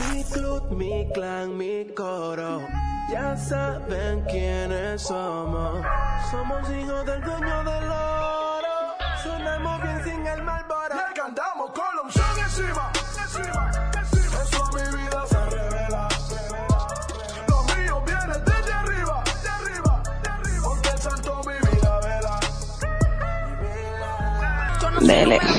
Mi club, mi clan, mi coro. Ya saben quiénes somos. Somos hijos del dueño del oro. Sonamos bien sin el malboro. Le cantamos con la unción encima. encima, encima. Eso a mi vida se revela. Los míos vienen desde arriba. De arriba, de arriba. Porque el santo mi vida vela. Dele.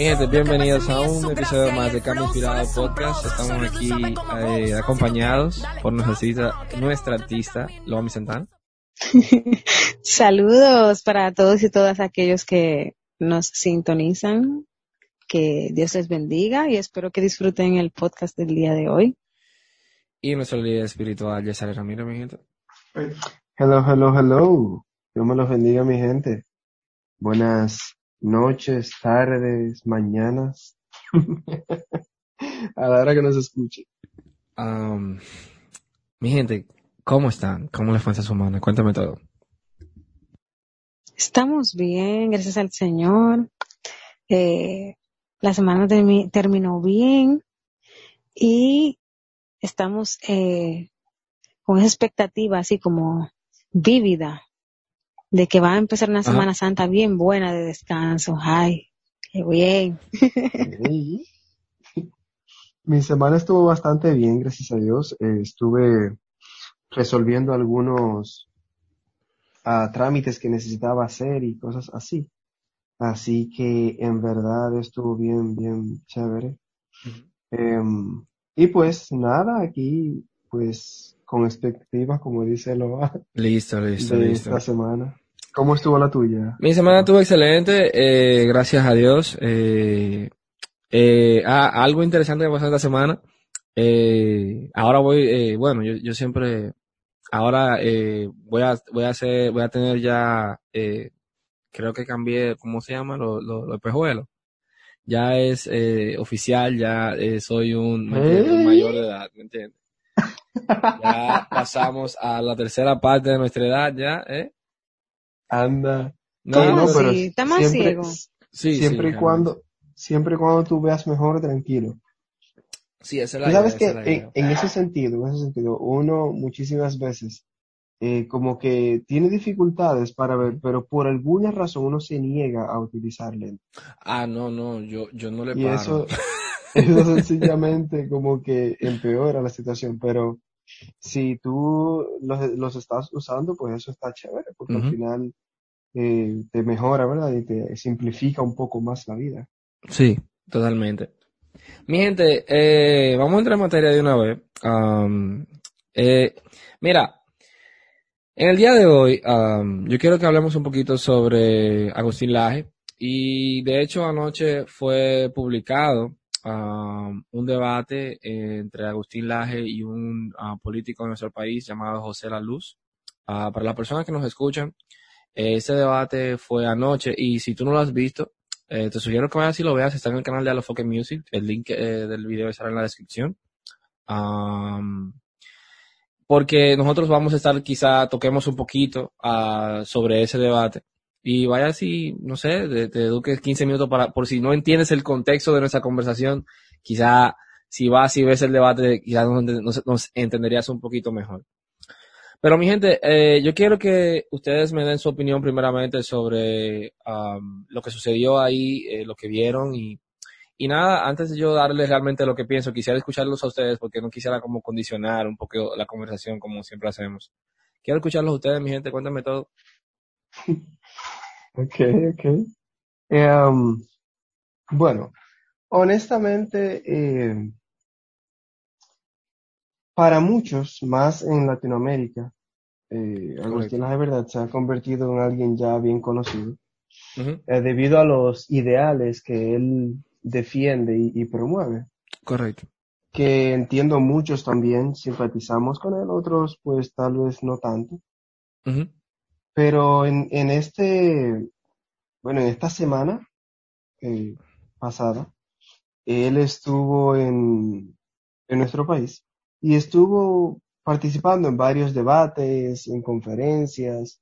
Mi gente, bienvenidos a un episodio más de Cambio Inspirado Podcast. Estamos aquí eh, acompañados por nuestra artista, nuestra artista Loami Santana. Saludos para todos y todas aquellos que nos sintonizan. Que Dios les bendiga y espero que disfruten el podcast del día de hoy. Y nuestro líder espiritual, Yesale Ramiro, mi gente. Hello, hello, hello. Dios me los bendiga, mi gente. Buenas noches, tardes, mañanas. A la hora que nos escuche. Um, mi gente, ¿cómo están? ¿Cómo les fue esta semana? Cuéntame todo. Estamos bien, gracias al Señor. Eh, la semana termi- terminó bien y estamos eh, con esa expectativa así como vívida de que va a empezar una Ajá. Semana Santa bien buena de descanso. Ay, qué bien. Mi semana estuvo bastante bien, gracias a Dios. Eh, estuve resolviendo algunos ah, trámites que necesitaba hacer y cosas así. Así que en verdad estuvo bien, bien chévere. Em, y pues nada, aquí pues con expectativas, como dice Loa, Listo, listo, de listo. esta semana. ¿Cómo estuvo la tuya? Mi semana estuvo excelente, eh, gracias a Dios. Eh, eh, ah, algo interesante que pasó esta semana. Eh, ahora voy, eh, bueno, yo, yo siempre, ahora eh, voy a, voy a hacer, voy a tener ya, eh, creo que cambié, ¿cómo se llama? Los lo, los espejuelos. Ya es eh, oficial, ya eh, soy un, un mayor de edad, ¿me entiendes? Ya pasamos a la tercera parte de nuestra edad, ya, ¿eh? Anda. No, ¿Cómo no, así? pero ¿Está más siempre, ciego? sí, siempre sí, y cuando, siempre y cuando tú veas mejor, tranquilo. Sí, esa es la sabes idea, que en, en ese sentido, en ese sentido, uno muchísimas veces eh, como que tiene dificultades para ver, pero por alguna razón uno se niega a utilizar lentes. Ah, no, no, yo, yo no le Y paro. eso, eso sencillamente como que empeora la situación, pero si tú los, los estás usando, pues eso está chévere, porque al final eh, te mejora, ¿verdad? Y te simplifica un poco más la vida. Sí, totalmente. Mi gente, eh, vamos a entrar en materia de una vez. Am, eh, mira, en el día de hoy, am, yo quiero que hablemos un poquito sobre Agustín Laje. Y de hecho, anoche fue publicado am, un debate entre Agustín Laje y un ah, político de nuestro país llamado José La Luz. Ah, para las personas que nos escuchan, eh, ese debate fue anoche y si tú no lo has visto, eh, te sugiero que vayas y lo veas. Está en el canal de Alofoque Music. El link eh, del video estará en la descripción. Am, porque nosotros vamos a estar, quizá toquemos un poquito ah, sobre ese debate. Y vaya si, no sé, te, te eduques 15 minutos para, por si no entiendes el contexto de nuestra conversación, quizá si vas y ves el debate, quizá nos, entenderías un poquito mejor. Pero mi gente, eh, yo quiero que ustedes me den su opinión primeramente sobre am, lo que sucedió ahí, eh, lo que vieron y, y nada, antes de yo darles realmente lo que pienso, quisiera escucharlos a ustedes porque no quisiera como condicionar un poco la conversación como siempre hacemos. Quiero escucharlos a ustedes, mi gente, cuéntame todo. Ok, ok. Um, bueno, honestamente, eh, para muchos, más en Latinoamérica, eh, Agustín de verdad se ha convertido en alguien ya bien conocido, eh, debido a los ideales que él defiende y, y promueve, Correcto. que entiendo muchos también simpatizamos con él, otros pues tal vez no tanto. Pero en, en este, bueno, en esta semana eh, pasada, él estuvo en, en nuestro país y estuvo participando en varios debates, en conferencias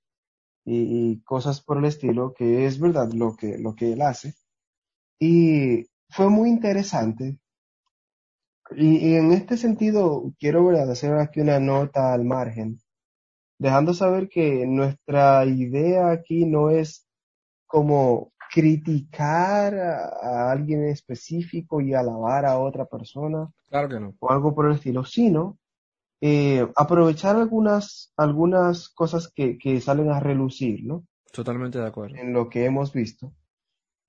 y, cosas por el estilo, que es verdad lo que, lo que él hace. Y fue muy interesante Y, y en este sentido, quiero ¿verdad? hacer aquí una nota al margen, dejando saber que nuestra idea aquí no es como criticar a, a alguien específico y alabar a otra persona Claro que no. o algo por el estilo, sino eh, aprovechar algunas, algunas cosas que, que salen a relucir, ¿no? Totalmente de acuerdo. En lo que hemos visto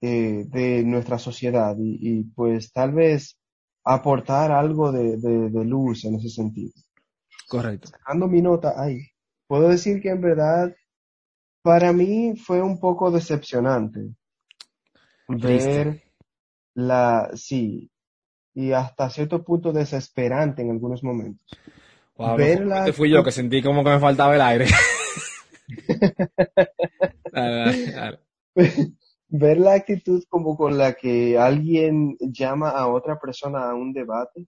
eh, de nuestra sociedad y, y, pues tal vez aportar algo de, de, de luz en ese sentido. Correcto. Dando mi nota ahí, puedo decir que en verdad para mí fue un poco decepcionante Triste. ver la, sí, y hasta cierto punto desesperante en algunos momentos. Wow, Ver no, la este fui yo que sentí como que me faltaba el aire. Dale, dale, dale. ver la actitud como con la que alguien llama a otra persona a un debate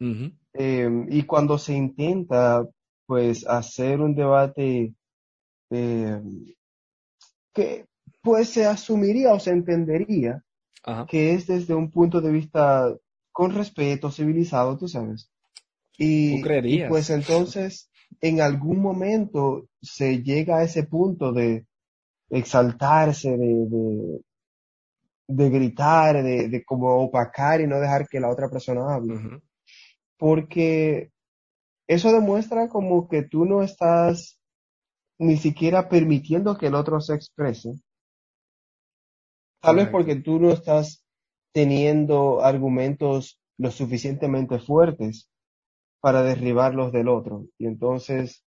Ujú. eh, y cuando se intenta pues hacer un debate eh, que pues se asumiría o se entendería Ajá. que es desde un punto de vista con respeto, civilizado, tú sabes. Y, Tú creerías. y pues entonces en algún momento se llega a ese punto de exaltarse, de, de, de gritar, de, de como opacar y no dejar que la otra persona hable. Porque eso demuestra como que tú no estás ni siquiera permitiendo que el otro se exprese. Tal vez porque tú no estás teniendo argumentos lo suficientemente fuertes para derribar los del otro. Y entonces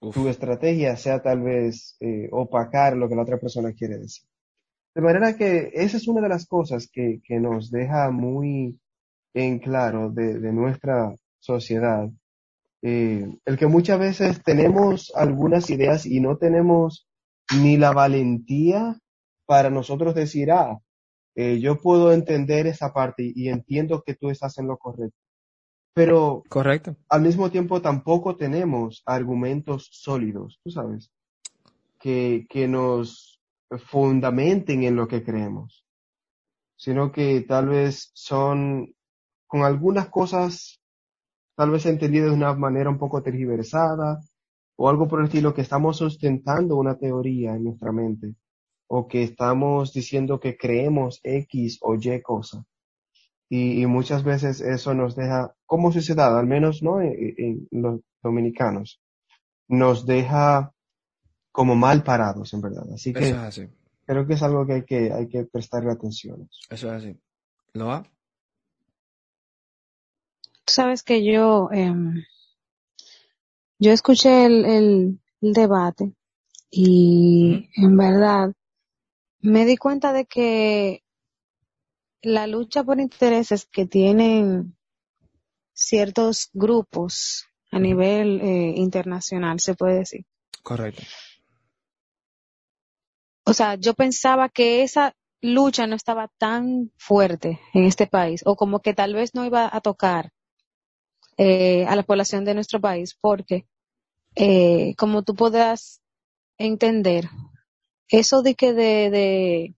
Uf. tu estrategia sea tal vez eh, opacar lo que la otra persona quiere decir. De manera que esa es una de las cosas que, que nos deja muy en claro de, de nuestra sociedad. Eh, el que muchas veces tenemos algunas ideas y no tenemos ni la valentía para nosotros decir, ah, eh, yo puedo entender esa parte y entiendo que tú estás en lo correcto. Pero Correcto. al mismo tiempo tampoco tenemos argumentos sólidos, tú sabes, que, que nos fundamenten en lo que creemos, sino que tal vez son con algunas cosas, tal vez entendidas de una manera un poco tergiversada o algo por el estilo que estamos sustentando una teoría en nuestra mente o que estamos diciendo que creemos X o Y cosa. Y, y muchas veces eso nos deja, como sociedad, al menos no en, en los dominicanos, nos deja como mal parados, en verdad. Así que Eso es así. creo que es algo que hay que, hay que prestarle atención. Eso es así. ¿Lo va? Sabes que yo, em, yo escuché el, el, el debate y en verdad me di cuenta de que la lucha por intereses que tienen ciertos grupos a nivel eh, internacional, se puede decir. Correcto. O sea, yo pensaba que esa lucha no estaba tan fuerte en este país o como que tal vez no iba a tocar eh, a la población de nuestro país porque eh, como tú podrás entender eso de que de, de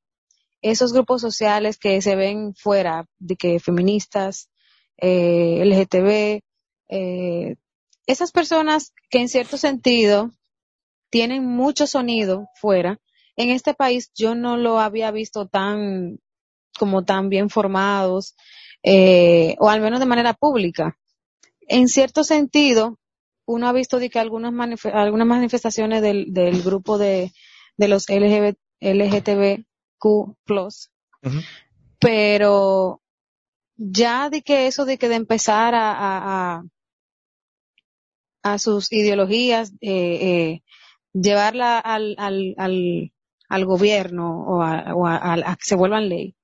esos grupos sociales que se ven fuera de que feministas eh, LGTB eh, esas personas que en cierto sentido tienen mucho sonido fuera en este país yo no lo había visto tan como tan bien formados eh, o al menos de manera pública en cierto sentido, uno ha visto de que algunas, manif algunas manifestaciones del, del grupo de, de los LGBT, LGTBQ+, Ujú. pero ya de que eso de que de empezar a, a, a, a sus ideologías, eh, eh, llevarla al, al, al, al gobierno o, a, o a que se vuelvan ley,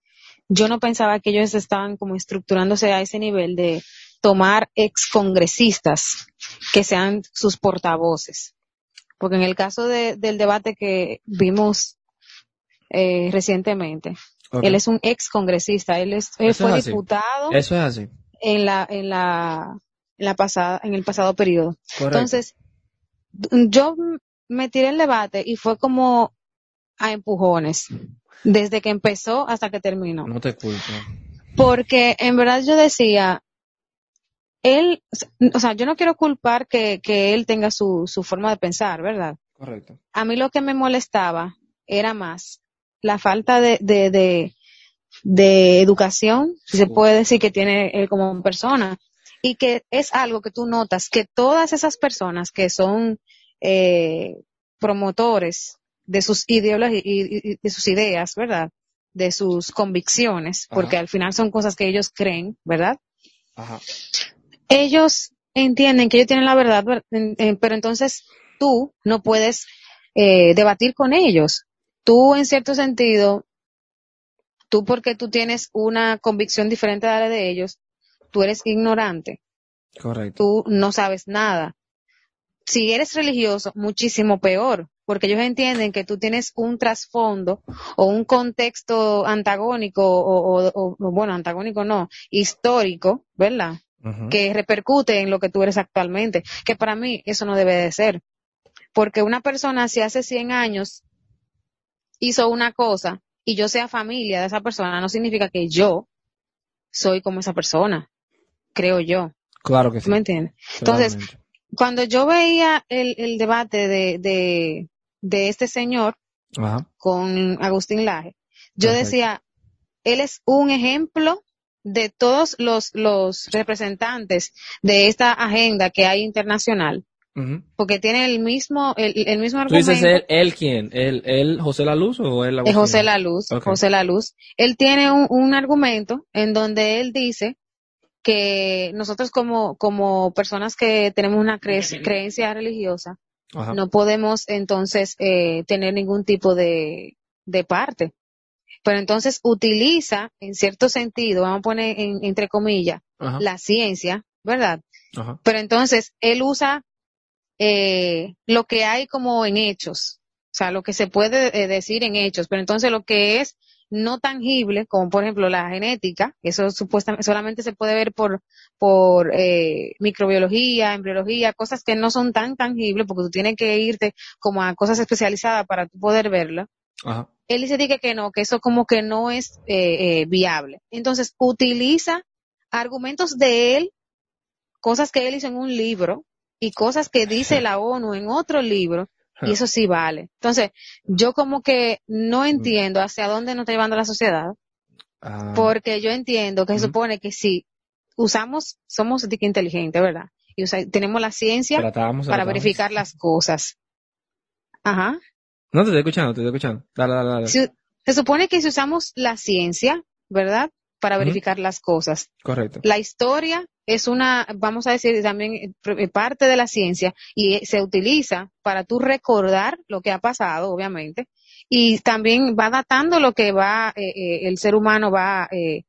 yo no pensaba que ellos estaban como estructurándose a ese nivel de tomar excongresistas que sean sus portavoces. Porque en el caso de, del debate que vimos eh, recientemente, él es un excongresista, él, es, él es fue diputado Eso es así. en la, en la, en la pasada, en el pasado periodo. Correcto. Entonces, yo me tiré el debate y fue como a empujones, desde que empezó hasta que terminó. no te culpo. Porque en verdad yo decía, él, o sea, yo no quiero culpar que, que él tenga su, su forma de pensar, ¿verdad? Correcto. A mí lo que me molestaba era más la falta de, de, de, de educación, si se puede decir que tiene él como persona, y que es algo que tú notas que todas esas personas que son eh, promotores de sus ideologías y, y- de sus ideas, ¿verdad? De sus convicciones, Ajá. porque al final son cosas que ellos creen, ¿verdad? Ajá. Ellos entienden que ellos tienen la verdad, pero entonces tú no puedes eh, debatir con ellos. Tú, en cierto sentido, tú porque tú tienes una convicción diferente a la de ellos, tú eres ignorante, Correcto. tú no sabes nada. Si eres religioso, muchísimo peor, porque ellos entienden que tú tienes un trasfondo o un contexto antagónico o, o- o- o, bueno, antagónico no, histórico, ¿verdad? Que repercute en lo que tú eres actualmente, que para mí eso no debe de ser. Porque una persona si hace 100 años hizo una cosa y yo sea familia de esa persona, no significa que yo soy como esa persona, creo yo. Claro que sí. ¿Tú me entiendes? Entonces, cuando yo veía el, el debate de, de, de este señor Ajá. con Agustín Laje, yo Perfecto. decía, él es un ejemplo de todos los, los representantes de esta agenda que hay internacional, porque tiene el mismo, el, el mismo ¿Tú argumento. dices él, él quién? ¿Él, él José La Luz o él Agustín? José La Luz. José La Luz. Él tiene un, un argumento en donde él dice que nosotros como, como personas que tenemos una cre- creencia religiosa, Ajá. no podemos entonces eh, tener ningún tipo de, de parte. Pero entonces utiliza, en cierto sentido, vamos a poner en- entre comillas, Ajá. la ciencia, ¿verdad? Ajá. Pero entonces él usa eh, lo que hay como en hechos, o sea, lo que se puede eh, decir en hechos, pero entonces lo que es no tangible, como por ejemplo la genética, eso supuestamente solamente se puede ver por por eh, microbiología, embriología, cosas que no son tan tangibles porque tú tienes que irte como a cosas especializadas para poder verla Ajá. Él dice que, que no, que eso como que no es eh, eh, viable. Entonces, utiliza argumentos de él, cosas que él hizo en un libro y cosas que dice la ONU en otro libro, y eso sí vale. Entonces, yo como que no entiendo hacia dónde nos está llevando la sociedad, Ah, porque yo entiendo que se Ujú. supone que si usamos, somos inteligentes, ¿verdad? Y usa- tenemos la ciencia para verificar las cosas. Ajá. No, te estoy escuchando, te estoy escuchando. Dale, dale, dale. Se supone que si usamos la ciencia, ¿verdad? Para verificar las cosas. Correcto. La historia es una, vamos a decir, también eh, eh, parte de la ciencia y eh, se utiliza para tú recordar lo que ha pasado, obviamente, y también va datando lo que va, eh, eh, el ser humano va eh,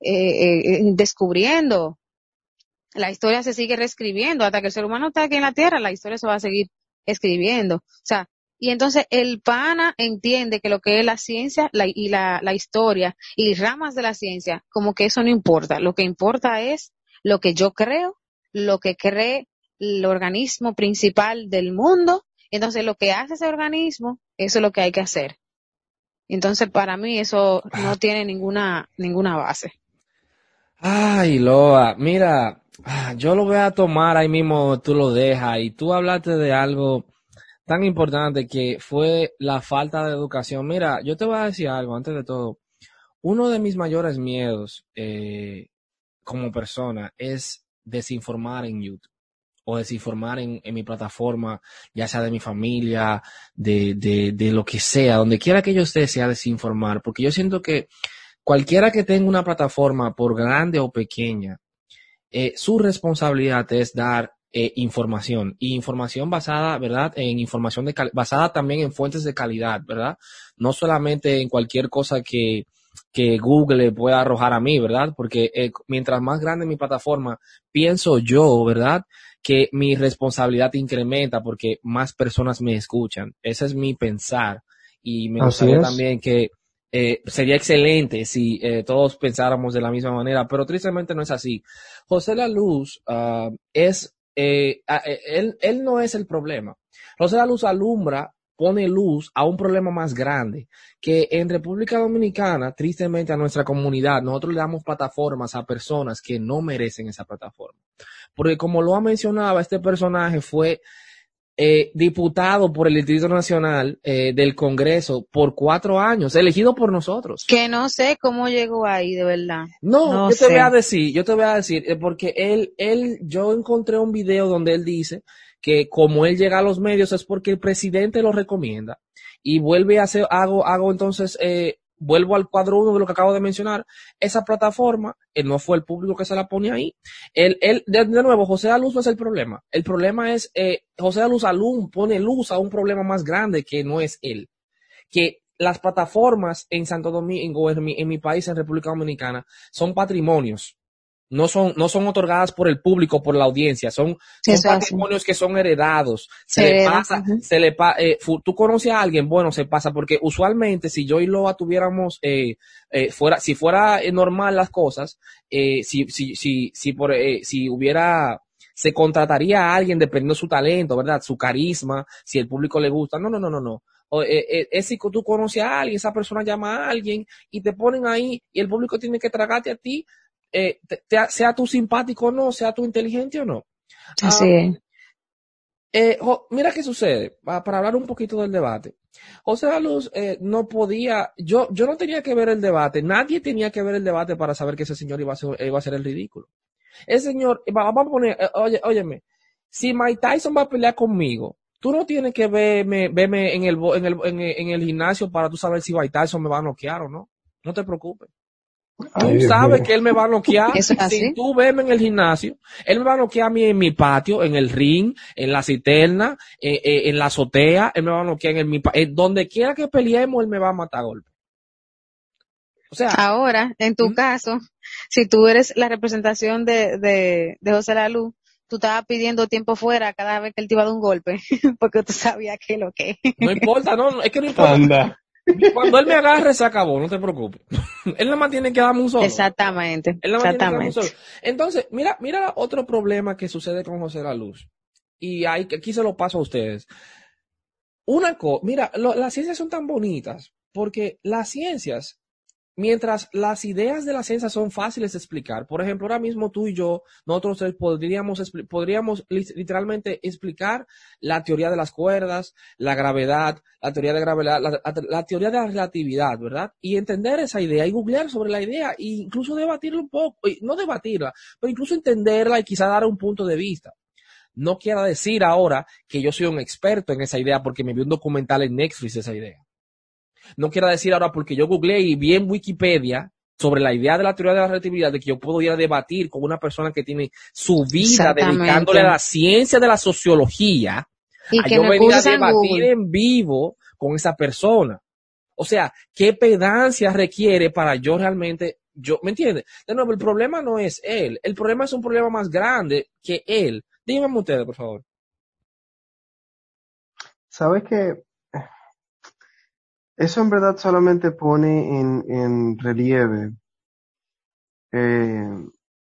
eh, eh, descubriendo. La historia se sigue reescribiendo hasta que el ser humano está aquí en la Tierra, la historia se va a seguir escribiendo. O sea, y entonces el pana entiende que lo que es la ciencia la- y la, la historia y ramas de la ciencia, como que eso no importa. Lo que importa es lo que yo creo, lo que cree el organismo principal del mundo. Entonces lo que hace ese organismo, eso es lo que hay que hacer. Entonces para mí eso no tiene ninguna, ninguna base. Ay, Loa, mira, ah, yo lo voy a tomar ahí mismo, tú lo dejas y tú hablaste de algo tan importante que fue la falta de educación. Mira, yo te voy a decir algo antes de todo. Uno de mis mayores miedos eh, como persona es desinformar en YouTube o desinformar en, mi plataforma, ya sea de mi familia, de, de, de lo que sea, donde quiera que yo esté, sea desinformar, porque yo siento que cualquiera que tenga una plataforma, por grande o pequeña, eh, su responsabilidad es dar eh, información y información basada, ¿verdad? En información de cal- basada también en fuentes de calidad, ¿verdad? No solamente en cualquier cosa que, que Google pueda arrojar a mí, ¿verdad? Porque eh, mientras más grande mi plataforma, pienso yo, ¿verdad? Que mi responsabilidad incrementa porque más personas me escuchan. Ese es mi pensar. Y me gustaría también que eh, sería excelente si eh, todos pensáramos de la misma manera, pero tristemente no es así. José La Luz ah, es, eh, eh, él, él no es el problema. José La Luz alumbra pone luz a un problema más grande, que en República Dominicana, tristemente a nuestra comunidad, nosotros le damos plataformas a personas que no merecen esa plataforma. Porque como lo ha mencionado, este personaje fue eh, diputado por el Distrito Nacional eh, del Congreso por cuatro años, elegido por nosotros. Que no sé cómo llegó ahí, de verdad. No, No yo te voy a decir, yo te voy a decir, eh, porque él, él, yo encontré un video donde él dice que como él llega a los medios es porque el presidente lo recomienda y vuelve a hacer, hago, hago entonces, eh, vuelvo al cuadro uno de lo que acabo de mencionar, esa plataforma, eh, no fue el público que se la pone ahí. Él, él, de, nuevo, José Aluz no es el problema. El problema es, eh, José Aluz Alum pone luz a un problema más grande que no es él. Que las plataformas en Santo Domingo, en mi, en mi país, en República Dominicana, son patrimonios. No son, no son otorgadas por el público, por la audiencia, son, eso patrimonios que son heredados. Se, Se le pasa, se le pa- eh, tú conoces a alguien, bueno, se pasa, porque usualmente si yo y Loa tuviéramos, eh, eh, fuera, si fuera eh, normal las cosas, eh, si, si, si, si por, eh, si hubiera, se contrataría a alguien dependiendo de su talento, ¿verdad? Su carisma, si el público le gusta. No, no, no, no, no. O, eh, eh, es si tú conoces a alguien, esa persona llama a alguien y te ponen ahí y el público tiene que tragarte a ti, eh, te- te- sea tú simpático o no, sea tú inteligente o no. Así Ah, es. eh, jo- mira qué sucede, pa- para hablar un poquito del debate. José La Luz eh, no podía, yo, yo no tenía que ver el debate, nadie tenía que ver el debate para saber que ese señor iba a ser, iba a ser el ridículo. Ese señor, va- vamos a poner, eh, oye, óyeme, si Mike Tyson va a pelear conmigo, tú no tienes que verme, verme en el, en el, en el, en el gimnasio para tú saber si Mike Tyson me va a noquear o no. No te preocupes. Tú Ay, sabes que él me va a noquear. Es. Sin tú verme en el gimnasio, él me va a noquear a mí en mi patio, en el ring, en la cisterna, eh, eh, en la azotea, él me va a noquear en mi pa- eh, donde quiera que peleemos, él me va a matar a golpe. O sea, Ahora, en tu ¿Mm? caso, si tú eres la representación de, de, de José Lalu, tú estabas pidiendo tiempo fuera cada vez que él te iba a dar un golpe, porque tú sabías que lo que. no importa, no, no, es que no importa. Anda. Cuando él me agarre, se acabó, no te preocupes. él nada más tiene que darme un solo. Exactamente, Él nada más tiene que darme un exactamente. solo. Entonces, mira, mira otro problema que sucede con José La Luz. Y ahí, aquí se lo paso a ustedes. Una cosa, mira, lo- las ciencias son tan bonitas porque las ciencias, mientras las ideas de la ciencia son fáciles de explicar, por ejemplo, ahora mismo tú y yo, nosotros tres podríamos, podríamos li- literalmente explicar la teoría de las cuerdas, la gravedad, la teoría de gravedad, la, teoría de la relatividad, ¿verdad? Y entender esa idea y googlear sobre la idea e incluso debatirla un poco, no debatirla, pero incluso entenderla y quizá dar un punto de vista. No quiera decir ahora que yo soy un experto en esa idea porque me vi un documental en Netflix esa idea. No quiera decir ahora porque yo googleé y vi en Wikipedia sobre la idea de la teoría de la relatividad de que yo puedo ir a debatir con una persona que tiene su vida dedicándole a la ciencia de la sociología Y a que yo venir a debatir Google. en vivo con esa persona. O sea, ¿qué pedancia requiere para yo realmente, yo, ¿me entiendes? De nuevo, el problema no es él, el problema es un problema más grande que él. Díganme ustedes, por favor. ¿Sabes que Eso en verdad solamente pone en, relieve eh,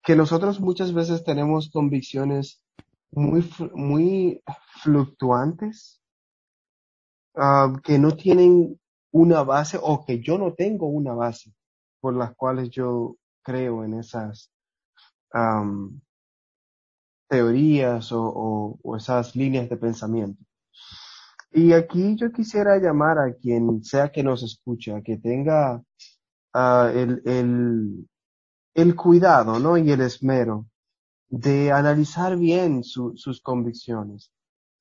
que nosotros muchas veces tenemos convicciones muy, muy fluctuantes, ah, que no tienen una base o que yo no tengo una base por las cuales yo creo en esas am, teorías o esas líneas de pensamiento. Y aquí yo quisiera llamar a quien sea que nos escuche, a que tenga ah, el, el, el cuidado, ¿no? Y el esmero de analizar bien su- sus convicciones,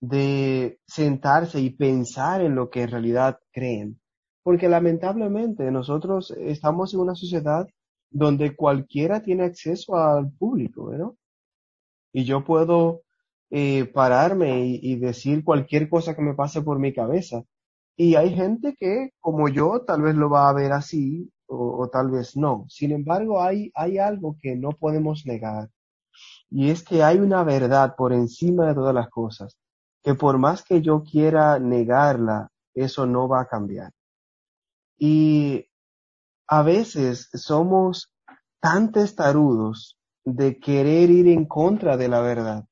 de sentarse y pensar en lo que en realidad creen. Porque lamentablemente nosotros estamos en una sociedad donde cualquiera tiene acceso al público, ¿no? Y yo puedo eh, pararme y, decir cualquier cosa que me pase por mi cabeza. Y hay gente que, como yo, tal vez lo va a ver así o, o tal vez no. Sin embargo, hay, hay algo que no podemos negar. Y es que hay una verdad por encima de todas las cosas, que por más que yo quiera negarla, eso no va a cambiar. Y a veces somos tan testarudos de querer ir en contra de la verdad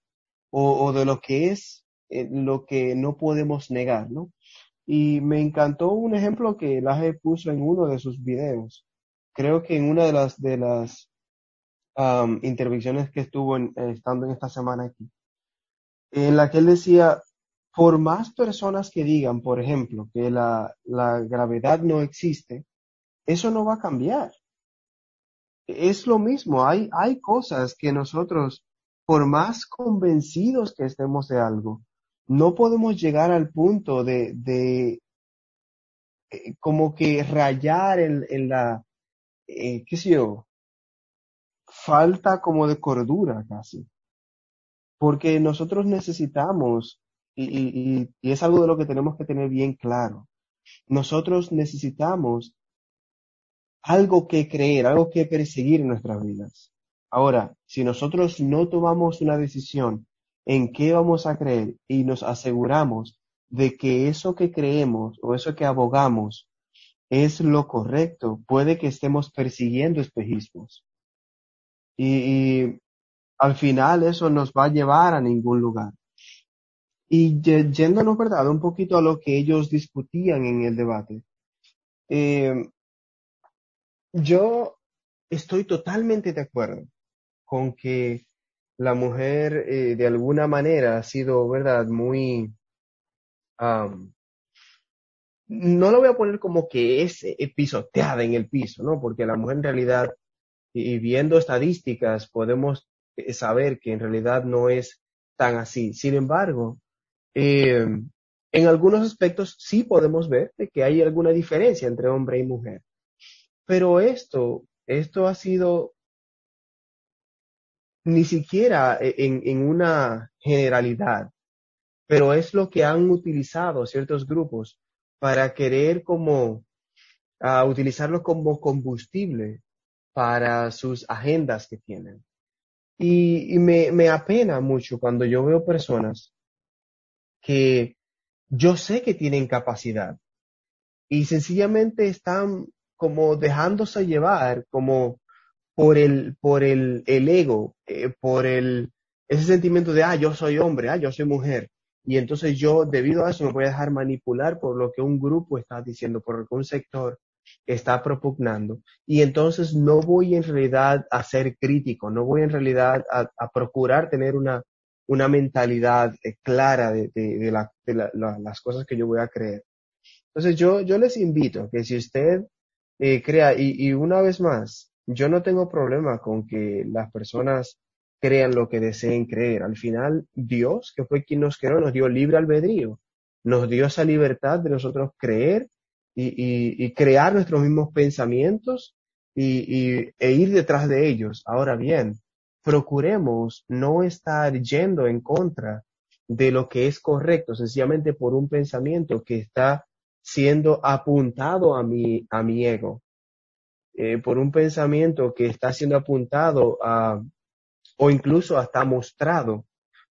o, de lo que es eh, lo que no podemos negar, ¿no? Y me encantó un ejemplo que Laje puso en uno de sus videos. Creo que en una de las, de las um, intervenciones que estuvo en- eh, estando en esta semana aquí, en la que él decía, por más personas que digan, por ejemplo, que la, la gravedad no existe, eso no va a cambiar. Es lo mismo, hay, hay cosas que nosotros, por más convencidos que estemos de algo, no podemos llegar al punto de, de eh, como que rayar en, en la, eh, qué sé yo, falta como de cordura casi. Porque nosotros necesitamos, y, es algo de lo que tenemos que tener bien claro, nosotros necesitamos algo que creer, algo que perseguir en nuestras vidas. Ahora, si nosotros no tomamos una decisión en qué vamos a creer y nos aseguramos de que eso que creemos o eso que abogamos es lo correcto, puede que estemos persiguiendo espejismos. Y, al final eso nos va a llevar a ningún lugar. Y yéndonos, ¿verdad? Un poquito a lo que ellos discutían en el debate. Eh, yo estoy totalmente de acuerdo con que la mujer eh, de alguna manera ha sido, ¿verdad? Muy, no lo voy a poner como que es eh, pisoteada en el piso, ¿no? Porque la mujer en realidad, y, viendo estadísticas, podemos eh, saber que en realidad no es tan así. Sin embargo, en algunos aspectos sí podemos ver que hay alguna diferencia entre hombre y mujer. Pero esto, esto ha sido ni siquiera e- en, una generalidad, pero es lo que han utilizado ciertos grupos para querer como ah, utilizarlo como combustible para sus agendas que tienen. Y, y me, me apena mucho cuando yo veo personas que yo sé que tienen capacidad y sencillamente están como dejándose llevar como por el, por el, el ego, eh, por el, ese sentimiento de, ah, yo soy hombre, ah, yo soy mujer. Y entonces yo, debido a eso, me voy a dejar manipular por lo que un grupo está diciendo, por lo que sector está propugnando. Y entonces no voy en realidad a ser crítico, no voy en realidad a, a procurar tener una, una mentalidad eh, clara de, de, de la- de la- la- las cosas que yo voy a creer. Entonces yo, yo les invito que si usted eh, crea, y, y una vez más, yo no tengo problema con que las personas crean lo que deseen creer. Al final, Dios, que fue quien nos creó, nos dio libre albedrío, nos dio esa libertad de nosotros creer y, crear nuestros mismos pensamientos y, y- e ir detrás de ellos. Ahora bien, procuremos no estar yendo en contra de lo que es correcto, sencillamente por un pensamiento que está siendo apuntado a mi, a mi ego, eh, por un pensamiento que está siendo apuntado a, o incluso hasta mostrado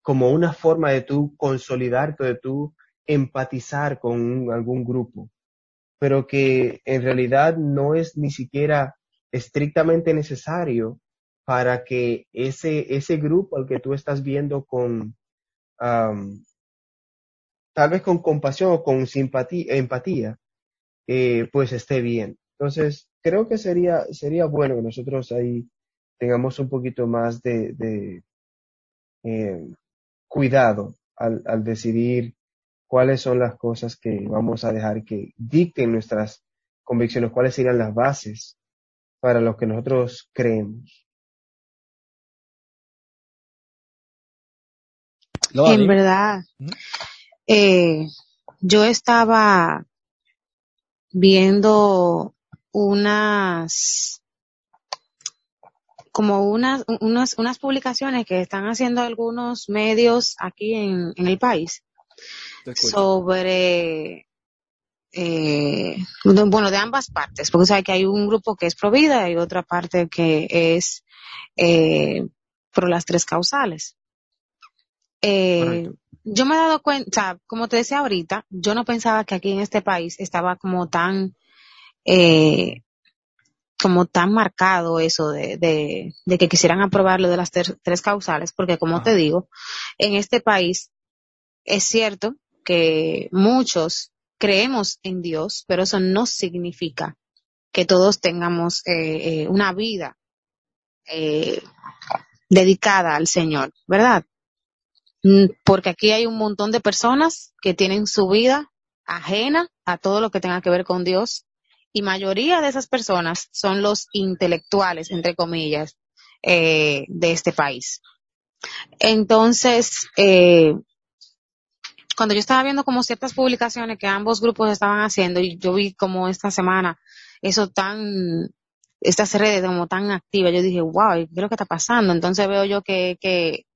como una forma de tú consolidarte, de tú empatizar con algún grupo, pero que en realidad no es ni siquiera estrictamente necesario para que ese, ese grupo al que tú estás viendo con, am, tal vez con compasión o con simpatía, empatía, eh, pues esté bien. Entonces, creo que sería, sería bueno que nosotros ahí tengamos un poquito más de, de eh, cuidado al, al decidir cuáles son las cosas que vamos a dejar que dicten nuestras convicciones, cuáles serían las bases para lo que nosotros creemos. Lo En verdad, eh, yo estaba viendo unas, como unas, unas, unas publicaciones que están haciendo algunos medios aquí en, en el país sobre, eh, de- bueno, de ambas partes, porque sabes que hay un grupo que es pro vida y otra parte que es eh, pro las tres causales. Eh, yo me he dado cuenta, o como te decía ahorita, yo no pensaba que aquí en este país estaba como tan, eh, como tan marcado eso de, de, de que quisieran aprobar lo de las ter- tres causales, porque como te digo, en este país es cierto que muchos creemos en Dios, pero eso no significa que todos tengamos eh, eh, una vida eh, dedicada al Señor, ¿verdad? Mm, Porque aquí hay un montón de personas que tienen su vida ajena a todo lo que tenga que ver con Dios y mayoría de esas personas son los intelectuales, entre comillas, eh, de este país. Entonces, eh, cuando yo estaba viendo como ciertas publicaciones que ambos grupos estaban haciendo y yo vi como esta semana eso tan, estas redes como tan activas, yo dije, wow, ¿qué es lo que está pasando? Entonces veo yo que, que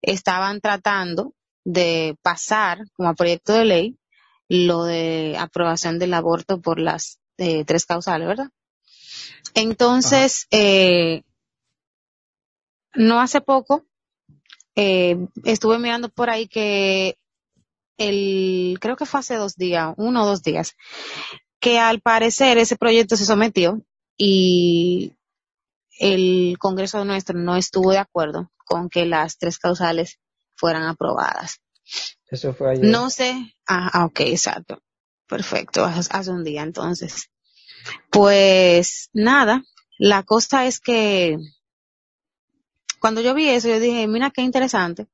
estaban tratando de pasar como proyecto de ley lo de aprobación del aborto por las eh, tres causales, ¿verdad? Entonces, eh, no hace poco, eh, estuve mirando por ahí que el, creo que fue hace dos días, uno o dos días, que al parecer ese proyecto se sometió y el Congreso nuestro no estuvo de acuerdo con que las tres causales fueran aprobadas. Eso fue ayer. No sé, ah, ah, ok, exacto. Perfecto, hace, un día entonces. Pues nada, la cosa es que cuando yo vi eso, yo dije, mira qué interesante,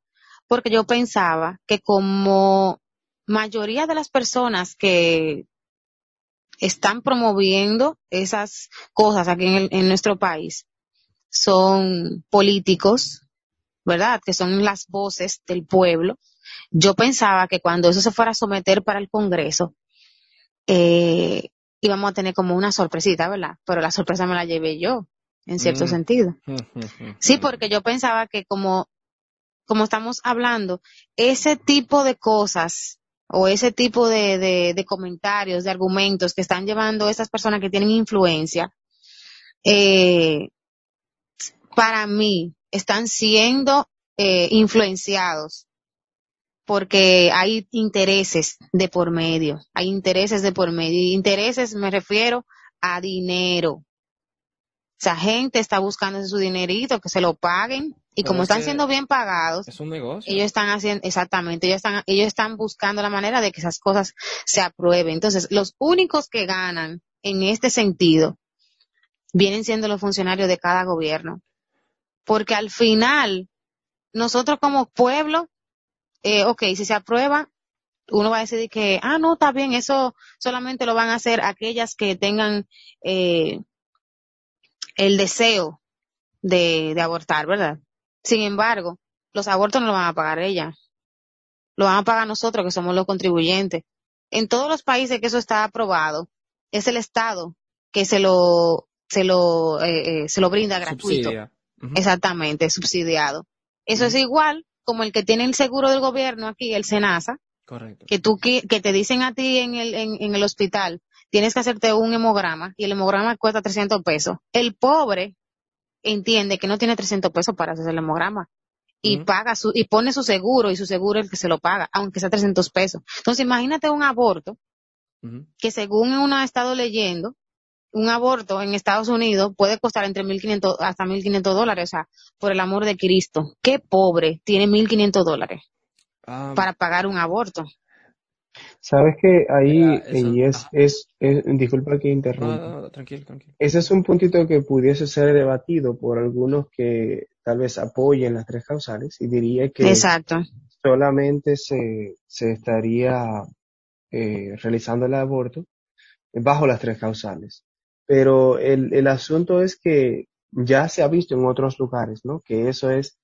porque yo pensaba que como mayoría de las personas que están promoviendo esas cosas aquí en, el- en nuestro país son políticos, ¿verdad? Que son las voces del pueblo. Yo pensaba que cuando eso se fuera a someter para el Congreso, eh, íbamos a tener como una sorpresita, ¿verdad? Pero la sorpresa me la llevé yo, en cierto Mm. sentido. Sí, porque yo pensaba que como, como estamos hablando, ese tipo de cosas o ese tipo de, de, de comentarios, de argumentos que están llevando esas personas que tienen influencia, eh, para mí están siendo eh, influenciados porque hay intereses de por medio, hay intereses de por medio. Y intereses me refiero a dinero. Esa gente está buscando su dinerito, que se lo paguen, y Pero como es están siendo bien pagados, Es un negocio. ellos están haciendo, exactamente, ellos están, ellos están buscando la manera de que esas cosas se aprueben. Entonces, los únicos que ganan en este sentido vienen siendo los funcionarios de cada gobierno. Porque al final, nosotros como pueblo, eh, ok, si se aprueba, uno va a decidir que, ah, no, está bien, eso solamente lo van a hacer aquellas que tengan eh, el deseo de, de abortar, ¿verdad? Sin embargo, los abortos no lo van a pagar ella, lo van a pagar nosotros que somos los contribuyentes. En todos los países que eso está aprobado, es el Estado que se lo, se lo, eh, eh, se lo brinda gratuito. Subsidia. Exactamente, subsidiado. Eso es igual como el que tiene el seguro del gobierno aquí, el SENASA, Correcto. que tú que te dicen a ti en el, en, en el hospital, tienes que hacerte un hemograma y el hemograma cuesta 300 pesos. El pobre entiende que no tiene 300 pesos para hacer el hemograma y paga su, y pone su seguro y su seguro es el que se lo paga, aunque sea 300 pesos. Entonces imagínate un aborto que según uno ha estado leyendo, un aborto en Estados Unidos puede costar entre 1.500 hasta 1.500 dólares. O sea, por el amor de Cristo, qué pobre tiene 1.500 dólares Ah, para pagar un aborto. Sabes que ahí, eso- y es, es, es- disculpa que no, interrumpa. no, no, tranquilo, tranquilo. Ese es un puntito que pudiese ser debatido por algunos que tal vez apoyen las tres causales y diría que Exacto. solamente se, se estaría eh, realizando el aborto bajo las tres causales. Pero el, el asunto es que ya se ha visto en otros lugares, ¿no? Que eso es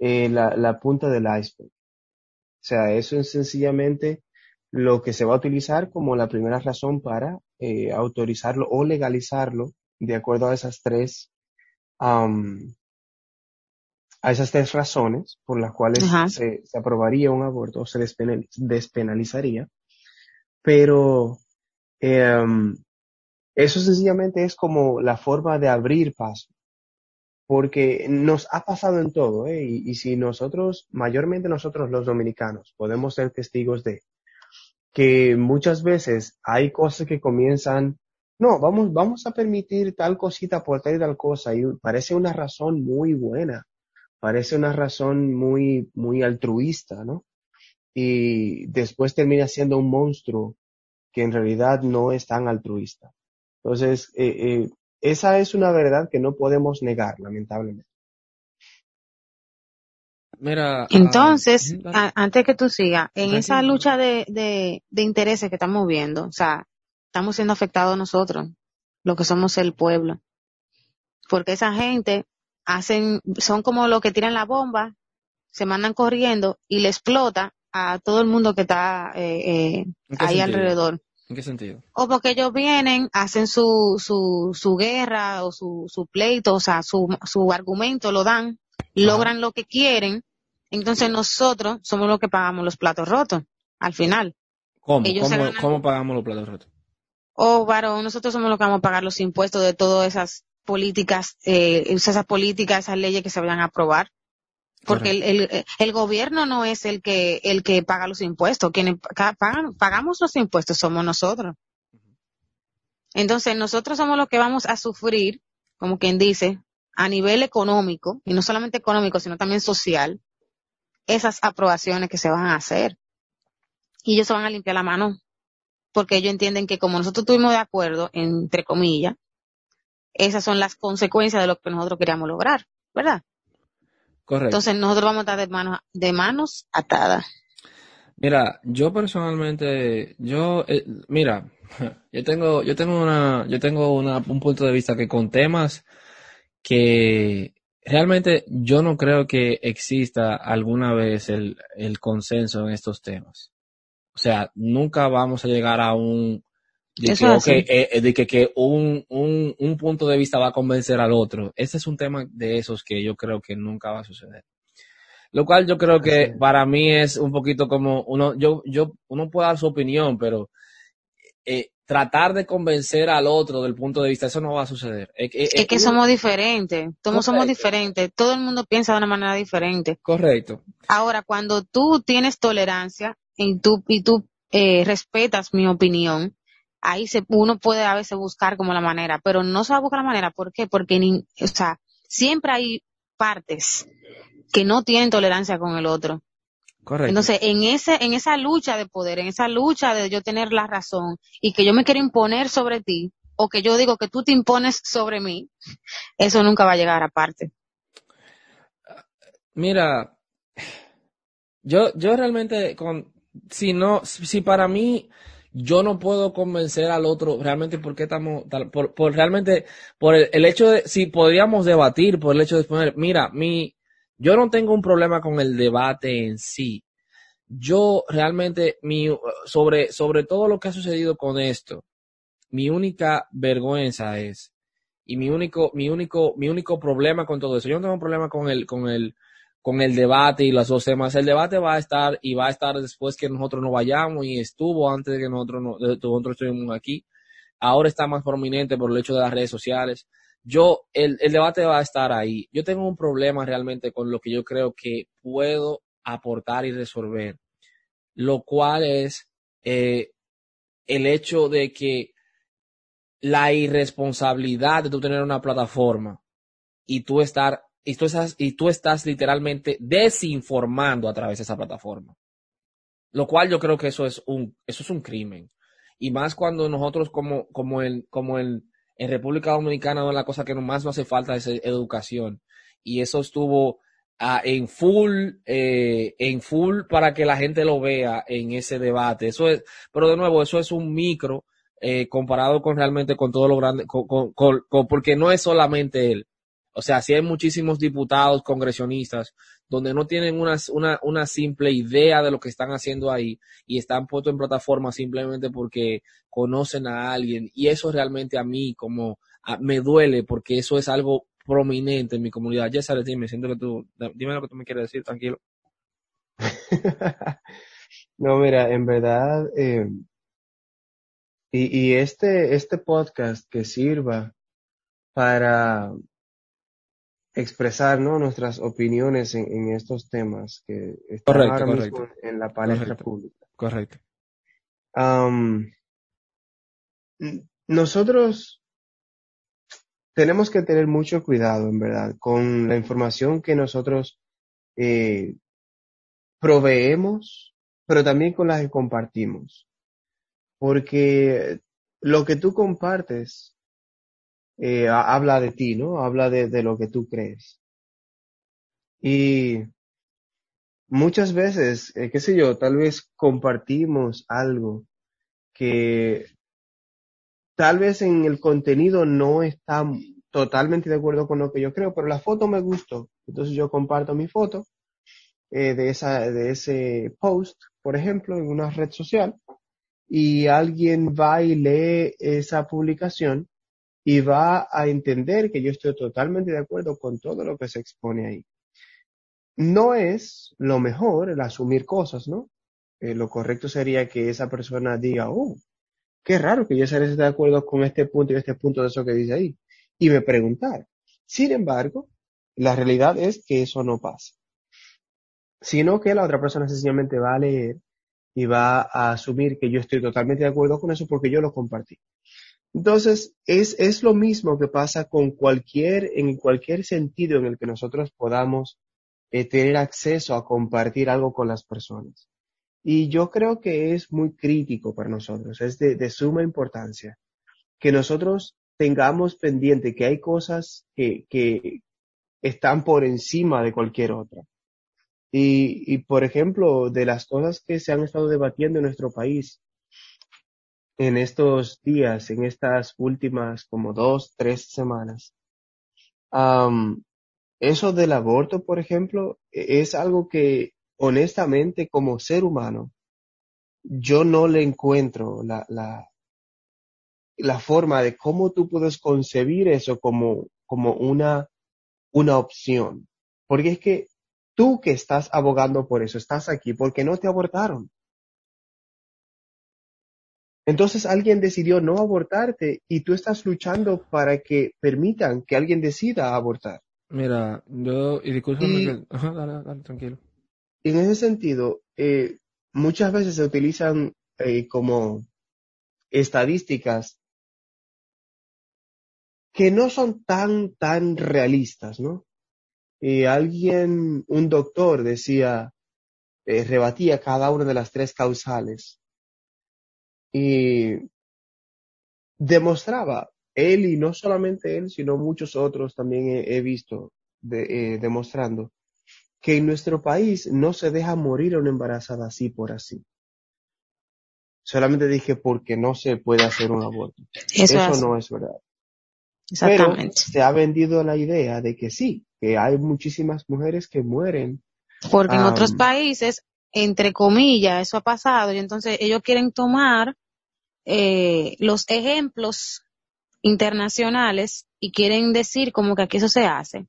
eh, la, la punta del iceberg. O sea, eso es sencillamente lo que se va a utilizar como la primera razón para eh, autorizarlo o legalizarlo de acuerdo a esas tres am, a esas tres razones por las cuales se, se aprobaría un aborto o se despenal- despenalizaría. Pero em, eso sencillamente es como la forma de abrir paso, porque nos ha pasado en todo, ¿eh? Y, si nosotros, mayormente nosotros los dominicanos, podemos ser testigos de que muchas veces hay cosas que comienzan, no, vamos, vamos a permitir tal cosita por tal tal cosa, y parece una razón muy buena, parece una razón muy, muy altruista, ¿no? Y después termina siendo un monstruo que en realidad no es tan altruista. Entonces, eh, eh, esa es una verdad que no podemos negar, lamentablemente. Mira. Entonces, ah, a- antes que tú sigas, en esa lucha de, de, de intereses que estamos viendo, o sea, estamos siendo afectados nosotros, lo que somos el pueblo. Porque esa gente hacen, son como los que tiran la bomba, se mandan corriendo y le explota a todo el mundo que está eh, eh, ¿En qué ahí sentido? alrededor. ¿En qué sentido? O porque ellos vienen, hacen su, su, su guerra o su, su pleito, o sea, su, su argumento lo dan, logran lo que quieren, entonces nosotros somos los que pagamos los platos rotos, al final. ¿Cómo? Ellos ¿Cómo, pagamos los platos rotos? O varón, nosotros somos los que vamos a pagar los impuestos de todas esas políticas, eh, esas políticas, esas leyes que se vayan a aprobar. Porque el, el, el gobierno no es el que, el que paga los impuestos, quienes pagan, pagamos los impuestos somos nosotros. Entonces nosotros somos los que vamos a sufrir, como quien dice, a nivel económico, y no solamente económico, sino también social, esas aprobaciones que se van a hacer. Y ellos se van a limpiar la mano, porque ellos entienden que como nosotros estuvimos de acuerdo, entre comillas, esas son las consecuencias de lo que nosotros queríamos lograr, ¿verdad? Correcto. Entonces nosotros vamos a estar de manos, de manos atadas. Mira, yo personalmente, yo, eh, mira, yo tengo, yo tengo una, yo tengo una, un punto de vista que con temas que realmente yo no creo que exista alguna vez el, el consenso en estos temas. O sea, nunca vamos a llegar a un, de Eso que, eh, eh, de que, que un, un, un punto de vista va a convencer al otro. Ese es un tema de esos que yo creo que nunca va a suceder. Lo cual yo creo que para mí es un poquito como uno, yo, yo, uno puede dar su opinión, pero eh, tratar de convencer al otro del punto de vista, eso no va a suceder. Es que uno- somos diferentes, todos somos diferentes, todo el mundo piensa de una manera diferente. Correcto. Ahora, cuando tú tienes tolerancia y tú, y tú eh, respetas mi opinión, ahí se, uno puede a veces buscar como la manera, pero no se va a buscar la manera. ¿Por qué? Porque, ni- o sea, siempre hay partes que no tienen tolerancia con el otro. Correcto. Entonces, en ese, en esa lucha de poder, en esa lucha de yo tener la razón y que yo me quiero imponer sobre ti, o que yo digo que tú te impones sobre mí, eso nunca va a llegar aparte. Mira, yo, yo realmente con, si no, si para mí yo no puedo convencer al otro realmente por qué estamos, por, por realmente, por el, el hecho de, si podríamos debatir, por el hecho de poner, mira, mi, yo no tengo un problema con el debate en sí. Yo realmente, mi, sobre, sobre todo lo que ha sucedido con esto, mi única vergüenza es, y mi único, mi único, mi único problema con todo eso, yo no tengo un problema con el, con el, con el debate y las dos temas. El debate va a estar y va a estar después que nosotros no vayamos y estuvo antes de que nosotros no, nosotros estuvimos aquí. Ahora está más prominente por el hecho de las redes sociales. Yo, el, el debate va a estar ahí. Yo tengo un problema realmente con lo que yo creo que puedo aportar y resolver, lo cual es eh, el hecho de que la irresponsabilidad de tú tener una plataforma y tú estar y tú estás y tú estás literalmente desinformando a través de esa plataforma. Lo cual yo creo que eso es un eso es un crimen. Y más cuando nosotros como como en como en, en República Dominicana la cosa que más nos hace falta es educación y eso estuvo ah, en full eh, en full para que la gente lo vea en ese debate. Eso es, pero de nuevo eso es un micro eh, comparado con realmente con todo lo grande, porque no es solamente él. O sea, si hay muchísimos diputados, congresionistas, donde no tienen una, una, una simple idea de lo que están haciendo ahí y están puestos en plataforma simplemente porque conocen a alguien. Y eso realmente a mí como me duele porque eso es algo prominente en mi comunidad. Yesare, dime, siento que tú, dime lo que tú me quieres decir, tranquilo. No, mira, en verdad, eh, y, y este, este podcast que sirva para expresar, ¿no? nuestras opiniones en, en estos temas que están Correcto, ahora correcto. mismo en la palestra Correcto. pública. Correcto. Nosotros tenemos que tener mucho cuidado, en verdad, con la información que nosotros eh, proveemos, pero también con la que compartimos. porque lo que tú compartes eh, ha- habla de ti, ¿no? Habla de, de lo que tú crees. Y muchas veces, eh, qué sé yo, tal vez compartimos algo que tal vez en el contenido no está totalmente de acuerdo con lo que yo creo, pero la foto me gustó. Entonces yo comparto mi foto eh, de esa, de ese post, por ejemplo, en una red social, y alguien va y lee esa publicación y va a entender que yo estoy totalmente de acuerdo con todo lo que se expone ahí. No es lo mejor el asumir cosas, ¿no? Eh, lo correcto sería que esa persona diga, oh, qué raro que yo esté de acuerdo con este punto y este punto de eso que dice ahí. Y me preguntar. Sin embargo, la realidad es que eso no pasa. Sino que la otra persona sencillamente va a leer y va a asumir que yo estoy totalmente de acuerdo con eso porque yo lo compartí. Entonces, es, es lo mismo que pasa con cualquier, en cualquier sentido en el que nosotros podamos eh, tener acceso a compartir algo con las personas. Y yo creo que es muy crítico para nosotros, es de, de suma importancia que nosotros tengamos pendiente que hay cosas que, que están por encima de cualquier otra. Y, y, por ejemplo, de las cosas que se han estado debatiendo en nuestro país en estos días, en estas últimas como dos, tres semanas, eso del aborto, por ejemplo, e- es algo que honestamente como ser humano yo no le encuentro la, la, la forma de cómo tú puedes concebir eso como, como una, una opción. Porque es que tú que estás abogando por eso, estás aquí porque no te abortaron. Entonces alguien decidió no abortarte y tú estás luchando para que permitan que alguien decida abortar. Mira, yo, y discúlpame Y- que- ajá, dale, dale, tranquilo. En ese sentido, eh, muchas veces se utilizan eh, como estadísticas que no son tan, tan realistas, ¿no? Y alguien, un doctor decía, eh, rebatía cada una de las tres causales y demostraba, él y no solamente él, sino muchos otros también he, he visto de- eh, demostrando que en nuestro país no se deja morir a una embarazada así por así. Solamente dije porque no se puede hacer un aborto. Eso, Eso es, no es verdad. Pero exactamente. se ha vendido la idea de que sí, que hay muchísimas mujeres que mueren. Porque en otros países, entre comillas, eso ha pasado y entonces ellos quieren tomar eh, los ejemplos internacionales y quieren decir como que aquí eso se hace.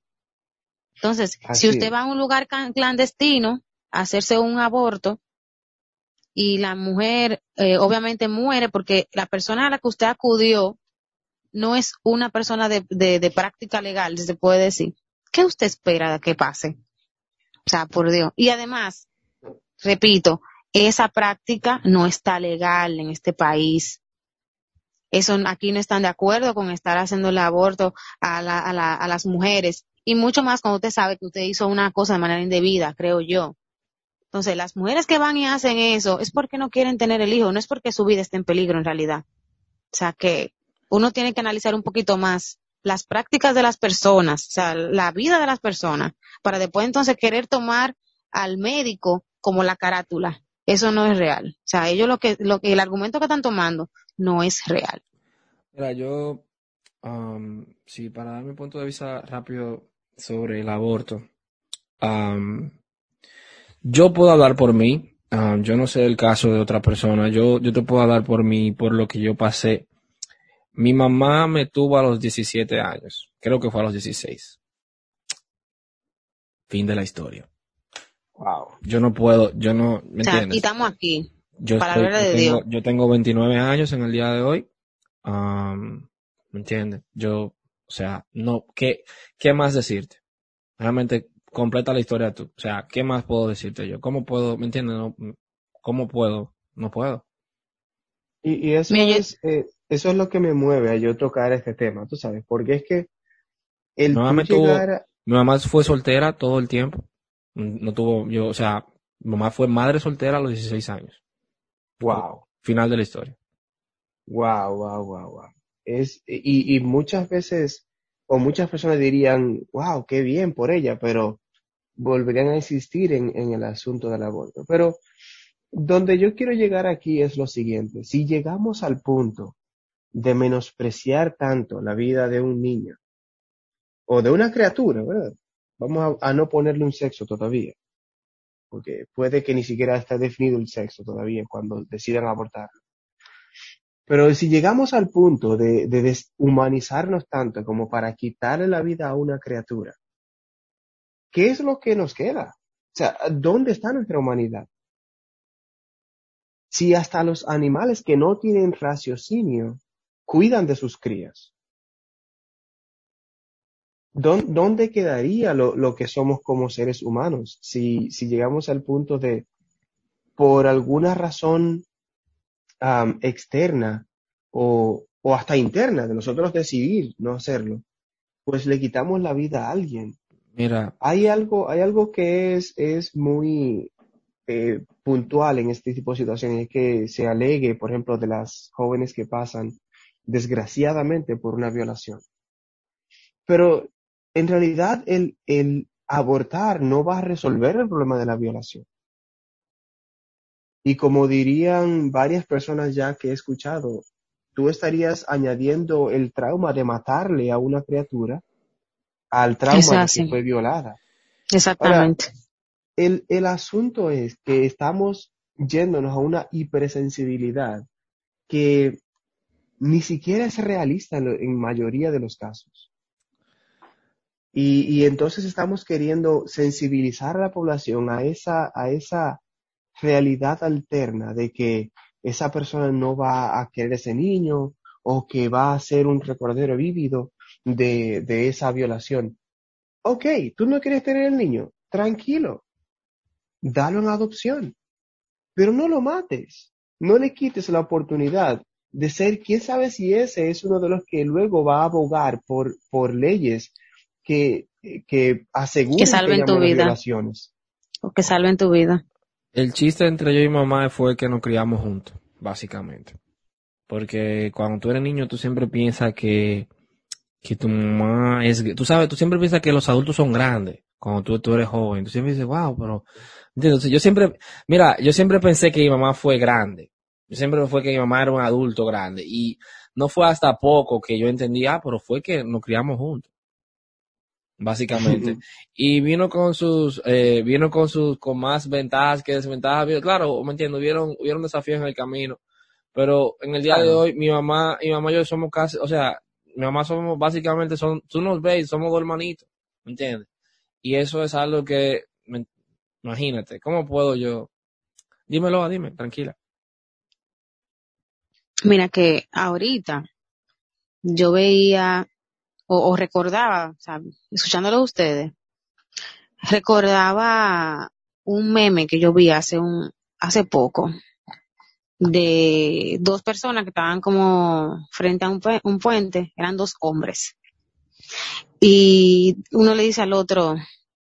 Entonces, Así si usted va a un lugar clandestino a hacerse un aborto y la mujer eh, obviamente muere porque la persona a la que usted acudió no es una persona de, de, de práctica legal, se puede decir. ¿Qué usted espera que pase? O sea, por Dios. Y además, repito, esa práctica no está legal en este país. Eso aquí no están de acuerdo con estar haciendo el aborto a, la, a, la, a las mujeres. Y mucho más cuando usted sabe que usted hizo una cosa de manera indebida, creo yo. Entonces, las mujeres que van y hacen eso es porque no quieren tener el hijo, no es porque su vida esté en peligro en realidad. O sea que uno tiene que analizar un poquito más las prácticas de las personas, o sea, la vida de las personas, para después entonces querer tomar al médico como la carátula. Eso no es real. O sea, ellos lo que, lo que, el argumento que están tomando no es real. Mira, yo, am, sí, para dar mi punto de vista rápido sobre el aborto, am, yo puedo hablar por mí, am, yo no sé el caso de otra persona, yo, yo te puedo hablar por mí, por lo que yo pasé. Mi mamá me tuvo a los 17 años, creo que fue a los 16. Fin de la historia. Wow. Yo no puedo, yo no, ¿me O sea, entiendes? y estamos aquí. Yo, estoy- de yo tengo, Dios. yo tengo 29 años en el día de hoy. Am, ¿Me entiendes? Yo, o sea, no, ¿qué, qué más decirte? Realmente completa la historia tú. O sea, ¿qué más puedo decirte yo? ¿Cómo puedo, me entiendes? No, ¿Cómo puedo? No puedo. Y, y eso Mira, es, eh, eso es lo que me mueve a yo tocar este tema, tú sabes, porque es que el Mi tú mamá tuvo- llegar a- Mi mamá fue soltera todo el tiempo. No tuvo, yo, o sea, mamá fue madre soltera a los 16 años. wow. Final de la historia. Wow, wow, wow, wow. Es, y, y muchas veces, o muchas personas dirían, wow, qué bien por ella, pero volverían a insistir en, en el asunto del aborto. Pero donde yo quiero llegar aquí es lo siguiente. Si llegamos al punto de menospreciar tanto la vida de un niño o de una criatura, ¿verdad? Vamos a, no ponerle un sexo todavía, porque puede que ni siquiera esté definido el sexo todavía cuando decidan abortarlo. Pero si llegamos al punto de, de deshumanizarnos tanto como para quitarle la vida a una criatura, ¿qué es lo que nos queda? O sea, ¿dónde está nuestra humanidad? Si hasta los animales que no tienen raciocinio cuidan de sus crías, ¿dón- ¿dónde quedaría lo, lo que somos como seres humanos si, si llegamos al punto de, por alguna razón externa o, o hasta interna de nosotros decidir no hacerlo, pues le quitamos la vida a alguien? Mira, Hay algo, hay algo que es, es muy eh, puntual en este tipo de situaciones, es que se alegue, por ejemplo, de las jóvenes que pasan desgraciadamente por una violación. Pero en realidad el, el abortar no va a resolver el problema de la violación. Y como dirían varias personas ya que he escuchado, tú estarías añadiendo el trauma de matarle a una criatura al trauma de que fue violada. Exactamente. El, el asunto es que estamos yéndonos a una hipersensibilidad que ni siquiera es realista en, en mayoría de los casos. Y, y entonces estamos queriendo sensibilizar a la población a esa, a esa realidad alterna de que esa persona no va a querer ese niño o que va a ser un recordero vívido de, de esa violación. Ok, tú no quieres tener el niño, tranquilo, dalo en adopción, pero no lo mates, no le quites la oportunidad de ser, quién sabe si ese es uno de los que luego va a abogar por, por leyes que, que aseguren Que salven tu vida. violaciones. O que salven tu vida. el chiste entre yo y mamá fue que nos criamos juntos, básicamente. Porque cuando tú eres niño, tú siempre piensas que, que tu mamá es, tú sabes, tú siempre piensas que los adultos son grandes cuando tú, tú eres joven. Tú siempre dices, wow, pero. Entonces, yo siempre, mira, yo siempre pensé que mi mamá fue grande. Yo siempre fue que mi mamá era un adulto grande. Y no fue hasta poco que yo entendí, ah, pero fue que nos criamos juntos. Básicamente. y vino con sus, eh, vino con sus, con más ventajas que desventajas. Claro, me entiendo, hubieron, hubieron desafíos en el camino. Pero en el día de hoy, mi mamá, mi mamá y yo somos casi, o sea, mi mamá somos básicamente son, tú nos ves, somos dos hermanitos, ¿me entiendes? Y eso es algo que, me- imagínate, ¿cómo puedo yo? Dímelo, dime, tranquila. Mira que ahorita yo veía o, o recordaba, escuchándolo a ustedes, recordaba un meme que yo vi hace un, hace poco de dos personas que estaban como frente a un, un puente, eran dos hombres. Y uno le dice al otro,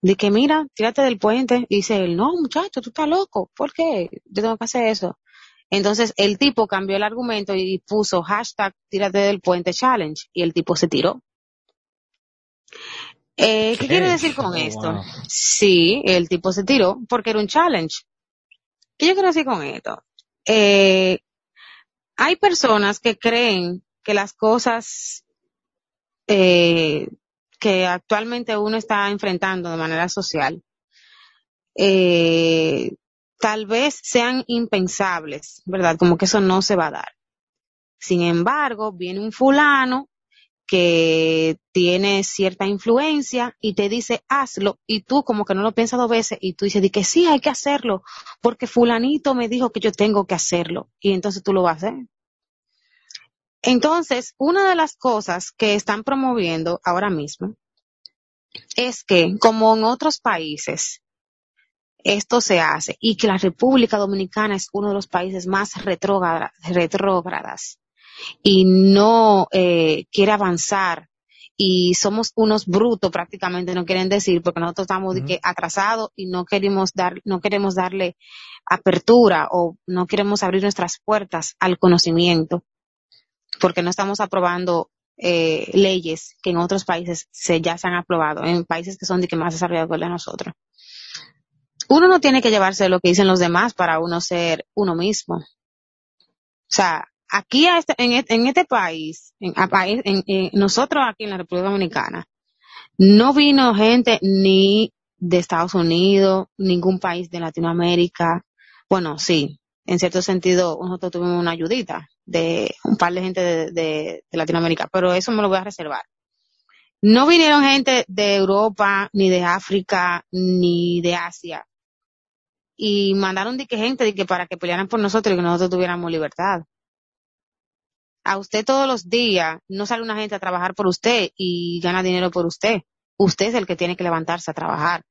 de que mira, tírate del puente. Y dice él, no muchacho, tú estás loco. ¿Por qué? Yo tengo que hacer eso. Entonces el tipo cambió el argumento y puso hashtag tírate del puente challenge y el tipo se tiró. Eh, ¿Qué ¿Qué? quiere decir con Oh, esto? wow. Sí, el tipo se tiró porque era un challenge. ¿Qué yo quiero decir con esto? Eh, hay personas que creen que las cosas eh, que actualmente uno está enfrentando de manera social eh, tal vez sean impensables, ¿verdad? Como que eso no se va a dar. Sin embargo, viene un fulano que tiene cierta influencia y te dice hazlo y tú como que no lo piensas dos veces y tú dices de que sí hay que hacerlo porque fulanito me dijo que yo tengo que hacerlo y entonces tú lo vas a hacer. Entonces, una de las cosas que están promoviendo ahora mismo es que como en otros países esto se hace y que la República Dominicana es uno de los países más retrógrada- retrógradas y no eh, quiere avanzar y somos unos brutos prácticamente no quieren decir porque nosotros estamos que atrasados y no queremos dar no queremos darle apertura o no queremos abrir nuestras puertas al conocimiento porque no estamos aprobando eh, leyes que en otros países se ya se han aprobado, en países que son de que más desarrollados que el de nosotros. Uno no tiene que llevarse lo que dicen los demás para uno ser uno mismo. O sea, aquí a este- en, este, este país, en, país- en- nosotros aquí en la República Dominicana, no vino gente ni de Estados Unidos, ningún país de Latinoamérica. Bueno, sí, en cierto sentido nosotros tuvimos una ayudita de un par de gente de Latinoamérica, pero eso me lo voy a reservar. No vinieron gente de Europa, ni de África, ni de Asia. Y mandaron de que gente de que para que pelearan por nosotros y que nosotros tuviéramos libertad. A usted todos los días no sale una gente a trabajar por usted y gana dinero por usted. Usted es el que tiene que levantarse a trabajar.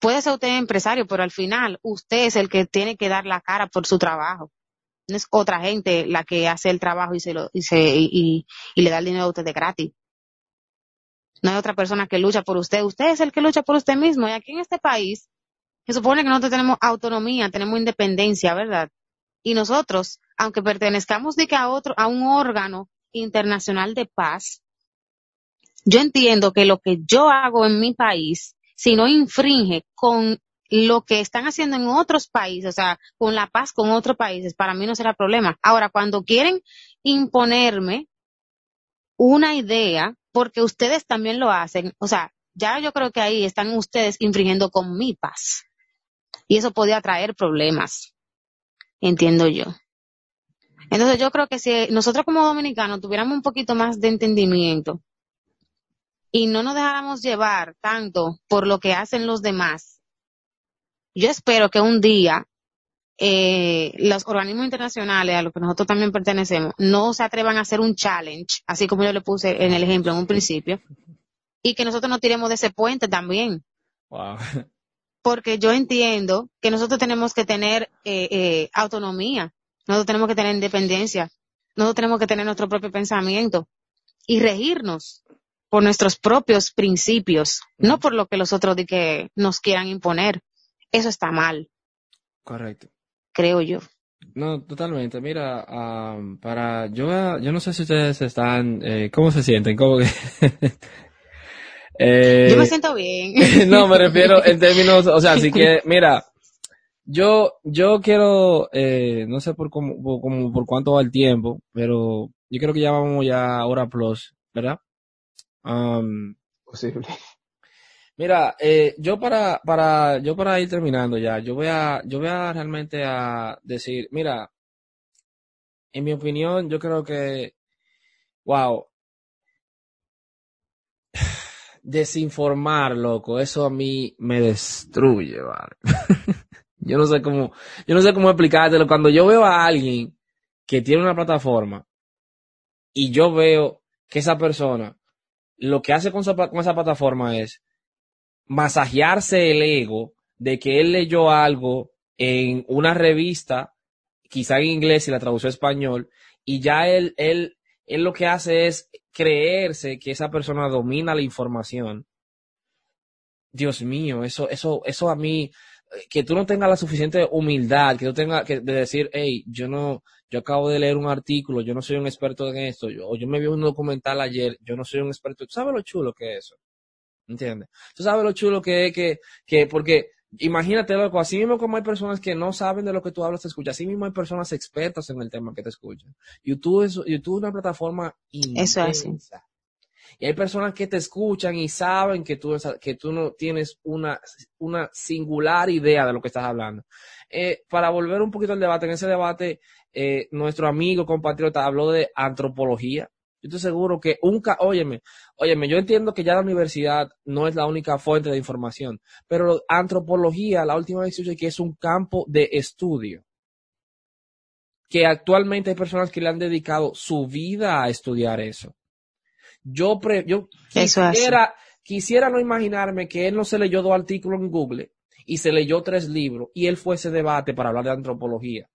Puede ser usted empresario, pero al final usted es el que tiene que dar la cara por su trabajo. No es otra gente la que hace el trabajo y se lo, y se, y, le da el dinero a usted de gratis. No hay otra persona que lucha por usted. Usted es el que lucha por usted mismo. Y aquí en este país, se supone que nosotros tenemos autonomía, tenemos independencia, ¿verdad? Y nosotros, aunque pertenezcamos de que a otro, a un órgano internacional de paz, yo entiendo que lo que yo hago en mi país, si no infringe con lo que están haciendo en otros países, o sea, con la paz con otros países, para mí no será problema. Ahora, cuando quieren imponerme una idea, porque ustedes también lo hacen, o sea, ya yo creo que ahí están ustedes infringiendo con mi paz. Y eso podía traer problemas, entiendo yo. Entonces yo creo que si nosotros como dominicanos tuviéramos un poquito más de entendimiento y no nos dejáramos llevar tanto por lo que hacen los demás, yo espero que un día eh, los organismos internacionales a los que nosotros también pertenecemos no se atrevan a hacer un challenge, así como yo le puse en el ejemplo en un principio, y que nosotros nos tiremos de ese puente también Wow. porque yo entiendo que nosotros tenemos que tener eh, eh, autonomía, nosotros tenemos que tener independencia, nosotros tenemos que tener nuestro propio pensamiento y regirnos por nuestros propios principios, no por lo que los otros de que nos quieran imponer. Eso está mal, Correcto. creo yo. No, totalmente. Mira, am, para yo, yo no sé si ustedes están, eh, ¿cómo se sienten? ¿Cómo que- Eh, Yo me siento bien. no, me refiero en términos, o sea, así que, mira, yo, yo quiero, eh, no sé por cómo, por, cómo- por cuánto va el tiempo, pero yo creo que ya vamos ya a hora plus, ¿verdad? Am, Posible. Mira, eh, yo para, para, yo para ir terminando ya, yo voy a, yo voy a realmente a decir, mira, en mi opinión, yo creo que, wow, desinformar, loco, eso a mí me destruye, vale. yo no sé cómo, yo no sé cómo explicártelo. Cuando yo veo a alguien que tiene una plataforma y yo veo que esa persona lo que hace con esa, plataforma es masajearse el ego de que él leyó algo en una revista, quizá en inglés y la tradució a español, y ya él, él, él lo que hace es creerse que esa persona domina la información. Dios mío, eso, eso, eso a mí, que tú no tengas la suficiente humildad, que tú tengas que de decir, hey, yo no, yo acabo de leer un artículo, yo no soy un experto en esto, yo, o yo me vi un documental ayer, yo no soy un experto. ¿Tú sabes lo chulo que es eso? ¿Entiendes? Tú sabes lo chulo que es que, que, porque imagínate, loco, así mismo como hay personas que no saben de lo que tú hablas, te escuchan, así mismo hay personas expertas en el tema que te escuchan. YouTube es, YouTube es una plataforma Eso es así. Y hay personas que te escuchan y saben que tú, que tú no tienes una, una singular idea de lo que estás hablando. Eh, para volver un poquito al debate, en ese debate, eh, nuestro amigo compatriota habló de antropología. Yo estoy seguro que un, ca- óyeme, óyeme, yo entiendo que ya la universidad no es la única fuente de información, pero antropología, la última vez que que es un campo de estudio. Que actualmente hay personas que le han dedicado su vida a estudiar eso. Yo, pre- yo quisiera, quisiera no imaginarme que él no se leyó dos artículos en Google y se leyó tres libros y él fue ese debate para hablar de antropología.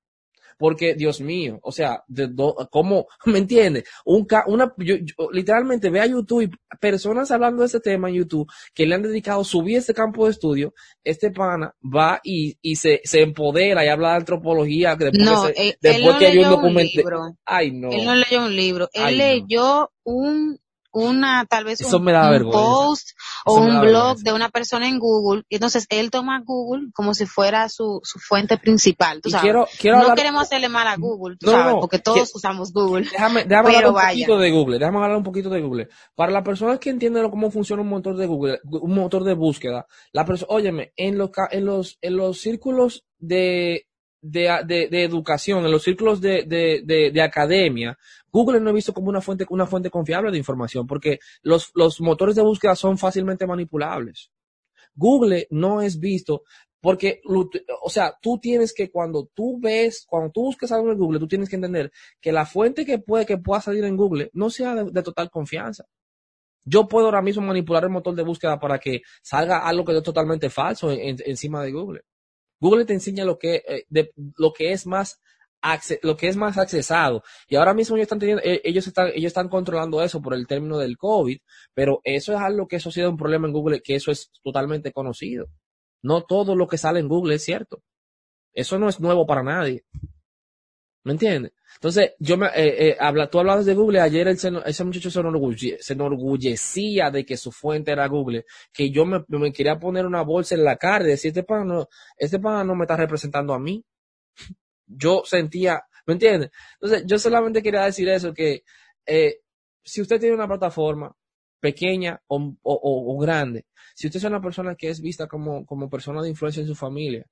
Porque, Dios mío, o sea, de do- ¿cómo? ¿Me entiendes? Un ca- una, yo, yo literalmente ve a YouTube y personas hablando de ese tema en YouTube que le han dedicado su vida a este campo de estudio. Este pana va y, y se, se empodera y habla de antropología. que Después No, se- él, él después no que un leyó un documento. libro. Ay, no. Él no leyó un libro. Él Ay, no. leyó un, una, tal vez un, post o un blog vergüenza. de una persona en Google. Y entonces él toma Google como si fuera su, su fuente principal. Tú sabes. quiero, quiero no hablar. queremos hacerle mal a Google, tú No, sabes, porque todos usamos Google. Déjame, déjame hablar un vaya. poquito de Google, déjame hablar un poquito de Google. Para las personas que entienden cómo funciona un motor de Google, un motor de búsqueda, la persona, óyeme, en los, en los, en los círculos de, de, de, educación, en los círculos de, de, de, de academia, Google no he visto como una fuente, una fuente confiable de información, porque los, los motores de búsqueda son fácilmente manipulables. Google no es visto porque, o sea, tú tienes que cuando tú ves, cuando tú buscas algo en Google, tú tienes que entender que la fuente que puede que pueda salir en Google no sea de, total confianza. Yo puedo ahora mismo manipular el motor de búsqueda para que salga algo que es totalmente falso en- encima de Google. Google te enseña lo que, eh, lo que es más lo que es más accesado. Y ahora mismo ellos están eh, ellos están, ellos están controlando eso por el término del COVID, pero eso es algo que eso ha sido un problema en Google, que eso es totalmente conocido. No todo lo que sale en Google es cierto. Eso no es nuevo para nadie. ¿Me entiendes? Entonces, yo me, eh, eh, habla, tú hablabas de Google, ayer ese muchacho se, enorgulle- se enorgullecía de que su fuente era Google, que yo me, me quería poner una bolsa en la cara y decir, este pana no, este pana no me está representando a mí. Yo sentía, ¿me entiendes? Entonces, yo solamente quería decir eso, que eh, si usted tiene una plataforma pequeña o, o- o- o grande, si usted es una persona que es vista como, como persona de influencia en su familia,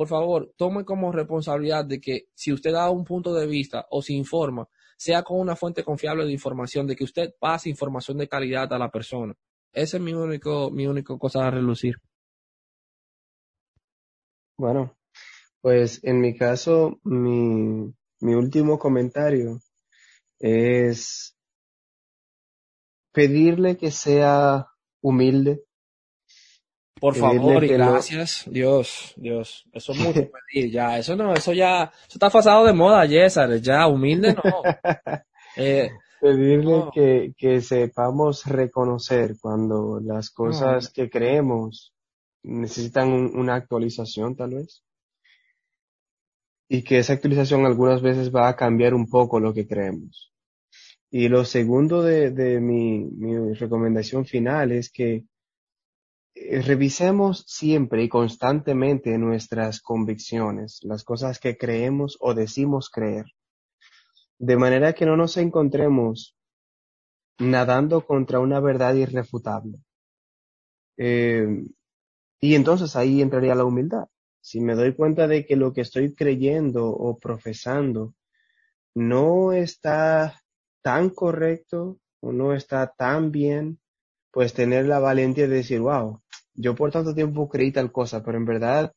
por favor, tome como responsabilidad de que si usted da un punto de vista o se informa, sea con una fuente confiable de información, de que usted pase información de calidad a la persona. Ese es mi único, mi único cosa a relucir. Bueno, pues en mi caso, mi, mi último comentario es pedirle que sea humilde, Por favor y gracias. Dios, Dios. Eso es mucho pedir ya. Eso no, eso ya, eso está pasado de moda, César. Ya, humilde no. Eh, pedirle No. que, que sepamos reconocer cuando las cosas que creemos necesitan un- una actualización tal vez. Y que esa actualización algunas veces va a cambiar un poco lo que creemos. Y lo segundo de, de mi, mi recomendación final es que revisemos siempre y constantemente nuestras convicciones, las cosas que creemos o decimos creer, de manera que no nos encontremos nadando contra una verdad irrefutable. Eh, y entonces ahí entraría la humildad. Si me doy cuenta de que lo que estoy creyendo o profesando no está tan correcto o no está tan bien, pues tener la valentía de decir, wow, yo por tanto tiempo creí tal cosa, pero en verdad,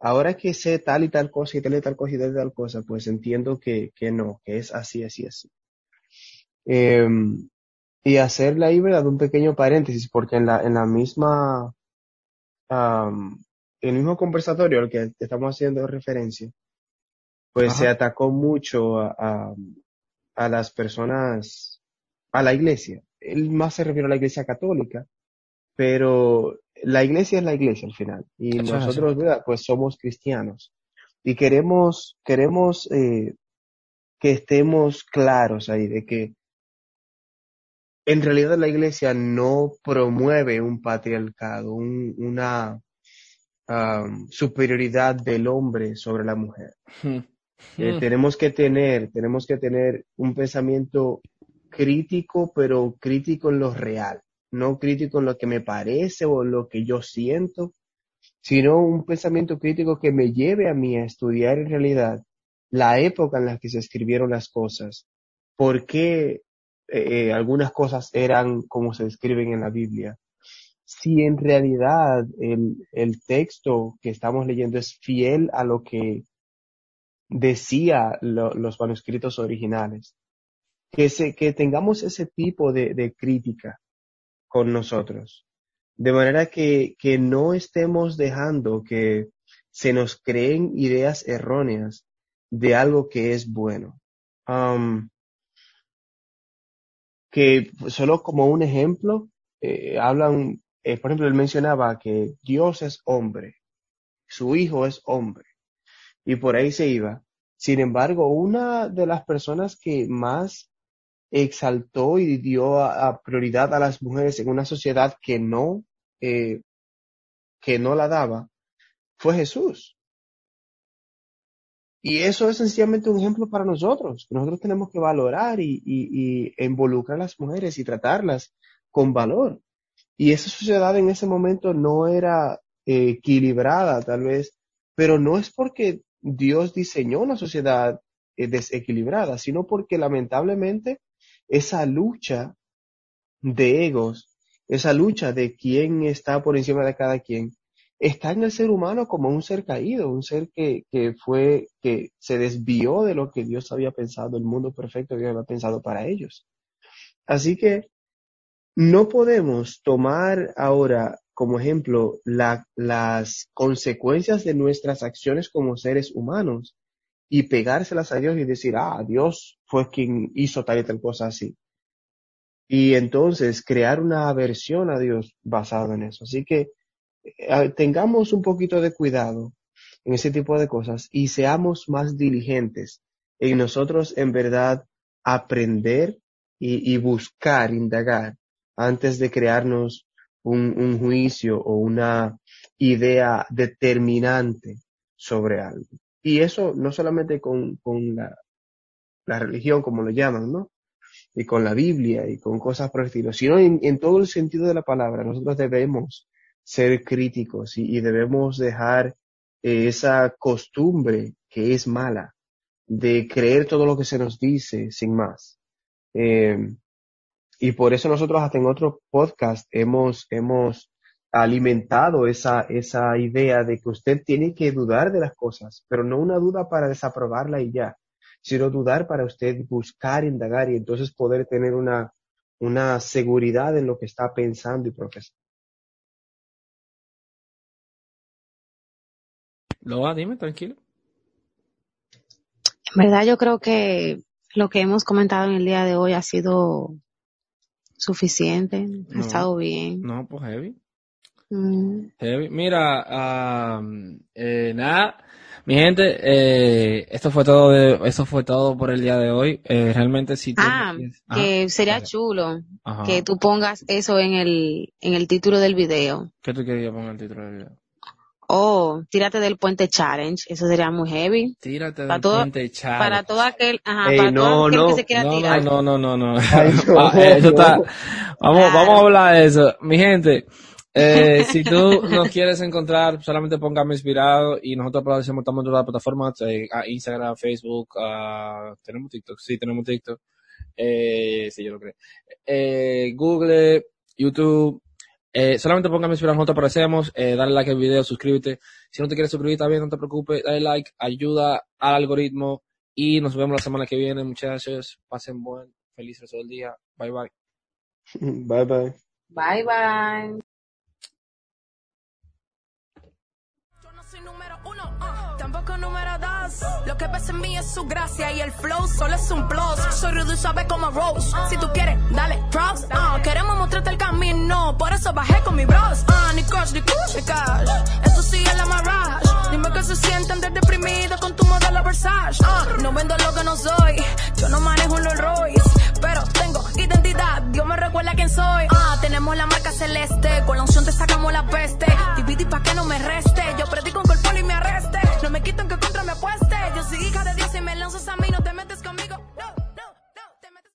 ahora que sé tal y tal cosa y tal y tal cosa y tal y tal cosa, pues entiendo que, que no, que es así, así, así. Eh, y hacerle ahí, ¿verdad? Un pequeño paréntesis, porque en la, en la misma, am, el mismo conversatorio al que estamos haciendo referencia, pues Ajá. se atacó mucho a, a, a las personas, a la iglesia. Él más se refiere a la iglesia católica, pero la iglesia es la iglesia al final. Y Eso nosotros, ¿verdad? Pues somos cristianos. Y queremos, queremos eh, que estemos claros ahí de que en realidad la iglesia no promueve un patriarcado, un- una am, superioridad del hombre sobre la mujer. hmm, Eh, hmm. tenemos que tener, tenemos que tener un pensamiento crítico, pero crítico en lo real, no crítico en lo que me parece o lo que yo siento, sino un pensamiento crítico que me lleve a mí a estudiar en realidad la época en la que se escribieron las cosas, por qué eh, algunas cosas eran como se describen en la Biblia, si en realidad el, el texto que estamos leyendo es fiel a lo que decía lo- los manuscritos originales. Que, se, tengamos ese tipo de, crítica con nosotros. De manera que, que no estemos dejando que se nos creen ideas erróneas de algo que es bueno. Um, que solo como un ejemplo, eh, hablan, eh, por ejemplo, él mencionaba que Dios es hombre, su hijo es hombre, y por ahí se iba. Sin embargo, una de las personas que más exaltó y dio a, prioridad a las mujeres en una sociedad que no, eh, que no la daba, fue Jesús. Y eso es sencillamente un ejemplo para nosotros. Nosotros tenemos que valorar y involucrar a las mujeres y tratarlas con valor. Y esa sociedad en ese momento no era eh, equilibrada, tal vez, pero no es porque Dios diseñó una sociedad eh, desequilibrada, sino porque lamentablemente esa lucha de egos, esa lucha de quién está por encima de cada quien, está en el ser humano como un ser caído, un ser que, que fue, que se desvió de lo que Dios había pensado, el mundo perfecto que Dios había pensado para ellos. Así que no podemos tomar ahora como ejemplo la, las consecuencias de nuestras acciones como seres humanos y pegárselas a Dios y decir, ah, Dios fue quien hizo tal y tal cosa así. Y entonces crear una aversión a Dios basado en eso. Así que eh, tengamos un poquito de cuidado en ese tipo de cosas y seamos más diligentes en nosotros en verdad aprender y, buscar, indagar antes de crearnos un juicio o una idea determinante sobre algo. Y eso no solamente con, con la, religión, como lo llaman, ¿no? Y con la Biblia y con cosas por el estilo, sino en, todo el sentido de la palabra. Nosotros debemos ser críticos y, y debemos dejar eh, esa costumbre que es mala de creer todo lo que se nos dice sin más. Eh, y por eso nosotros hasta en otro podcast hemos, hemos alimentado esa, esa idea de que usted tiene que dudar de las cosas, pero no una duda para desaprobarla y ya, sino dudar para usted buscar, indagar y entonces poder tener una, una seguridad en lo que está pensando y profesando. Loa, dime, tranquilo. En verdad yo creo que lo que hemos comentado en el día de hoy ha sido suficiente, ha estado bien. No, pues heavy. Mm. Heavy. Mira, eh, nada, mi gente, eh, esto fue todo de, esto fue todo por el día de hoy. Eh, realmente si tú Ah, que sería chulo Ajá. que tú pongas eso en el, en el título del video. ¿Qué tú querías poner el título del video? Oh, tírate del puente challenge, eso sería muy heavy. Tírate Para del todo- puente challenge. Para todo aquel, ajá, Ey, para no, todo aquel no, que se quiera No, tirar. no, no, no, no, no. Ay, no, Ah, eh, eso está, vamos, Claro. vamos a hablar de eso. Mi gente, eh, si tú nos quieres encontrar, solamente póngame inspirado y nosotros producimos estamos en todas las plataformas, eh, a Instagram, Facebook, a- tenemos TikTok, sí, tenemos TikTok, eh, sí, yo lo creo, eh, Google, YouTube, eh, solamente póngame inspirado, nosotros aparecemos, eh, dale like al video, suscríbete. Si no te quieres suscribir, bien, no te preocupes, dale like, ayuda al algoritmo y nos vemos la semana que viene, muchachos. Pasen buen, feliz resto del día. Bye bye. Bye bye. Bye bye. Lo que ves en mí es su gracia y el flow solo es un plus. Soy rudo y suave como Rose. Si tú quieres, dale props. Ah, queremos mostrarte el camino, por eso bajé con mi bros. Ah, ni crush, ni kush, ni cash. Esto sí es la mirage. Dime que se sienten de con tu modelo Versace. Ah, no vendo lo que no soy. Yo no manejo un Rolls Royce, pero tengo identidad. Dios me recuerda quién soy. Ah, tenemos la marca celeste, con la unción te sacamos la peste. Dividí pa' que no me reste. Yo predico con cuerpo y me arreste. No me quiten que contra me apueste. Yo soy hija de Dios y me lanzas a mí, no te metes conmigo.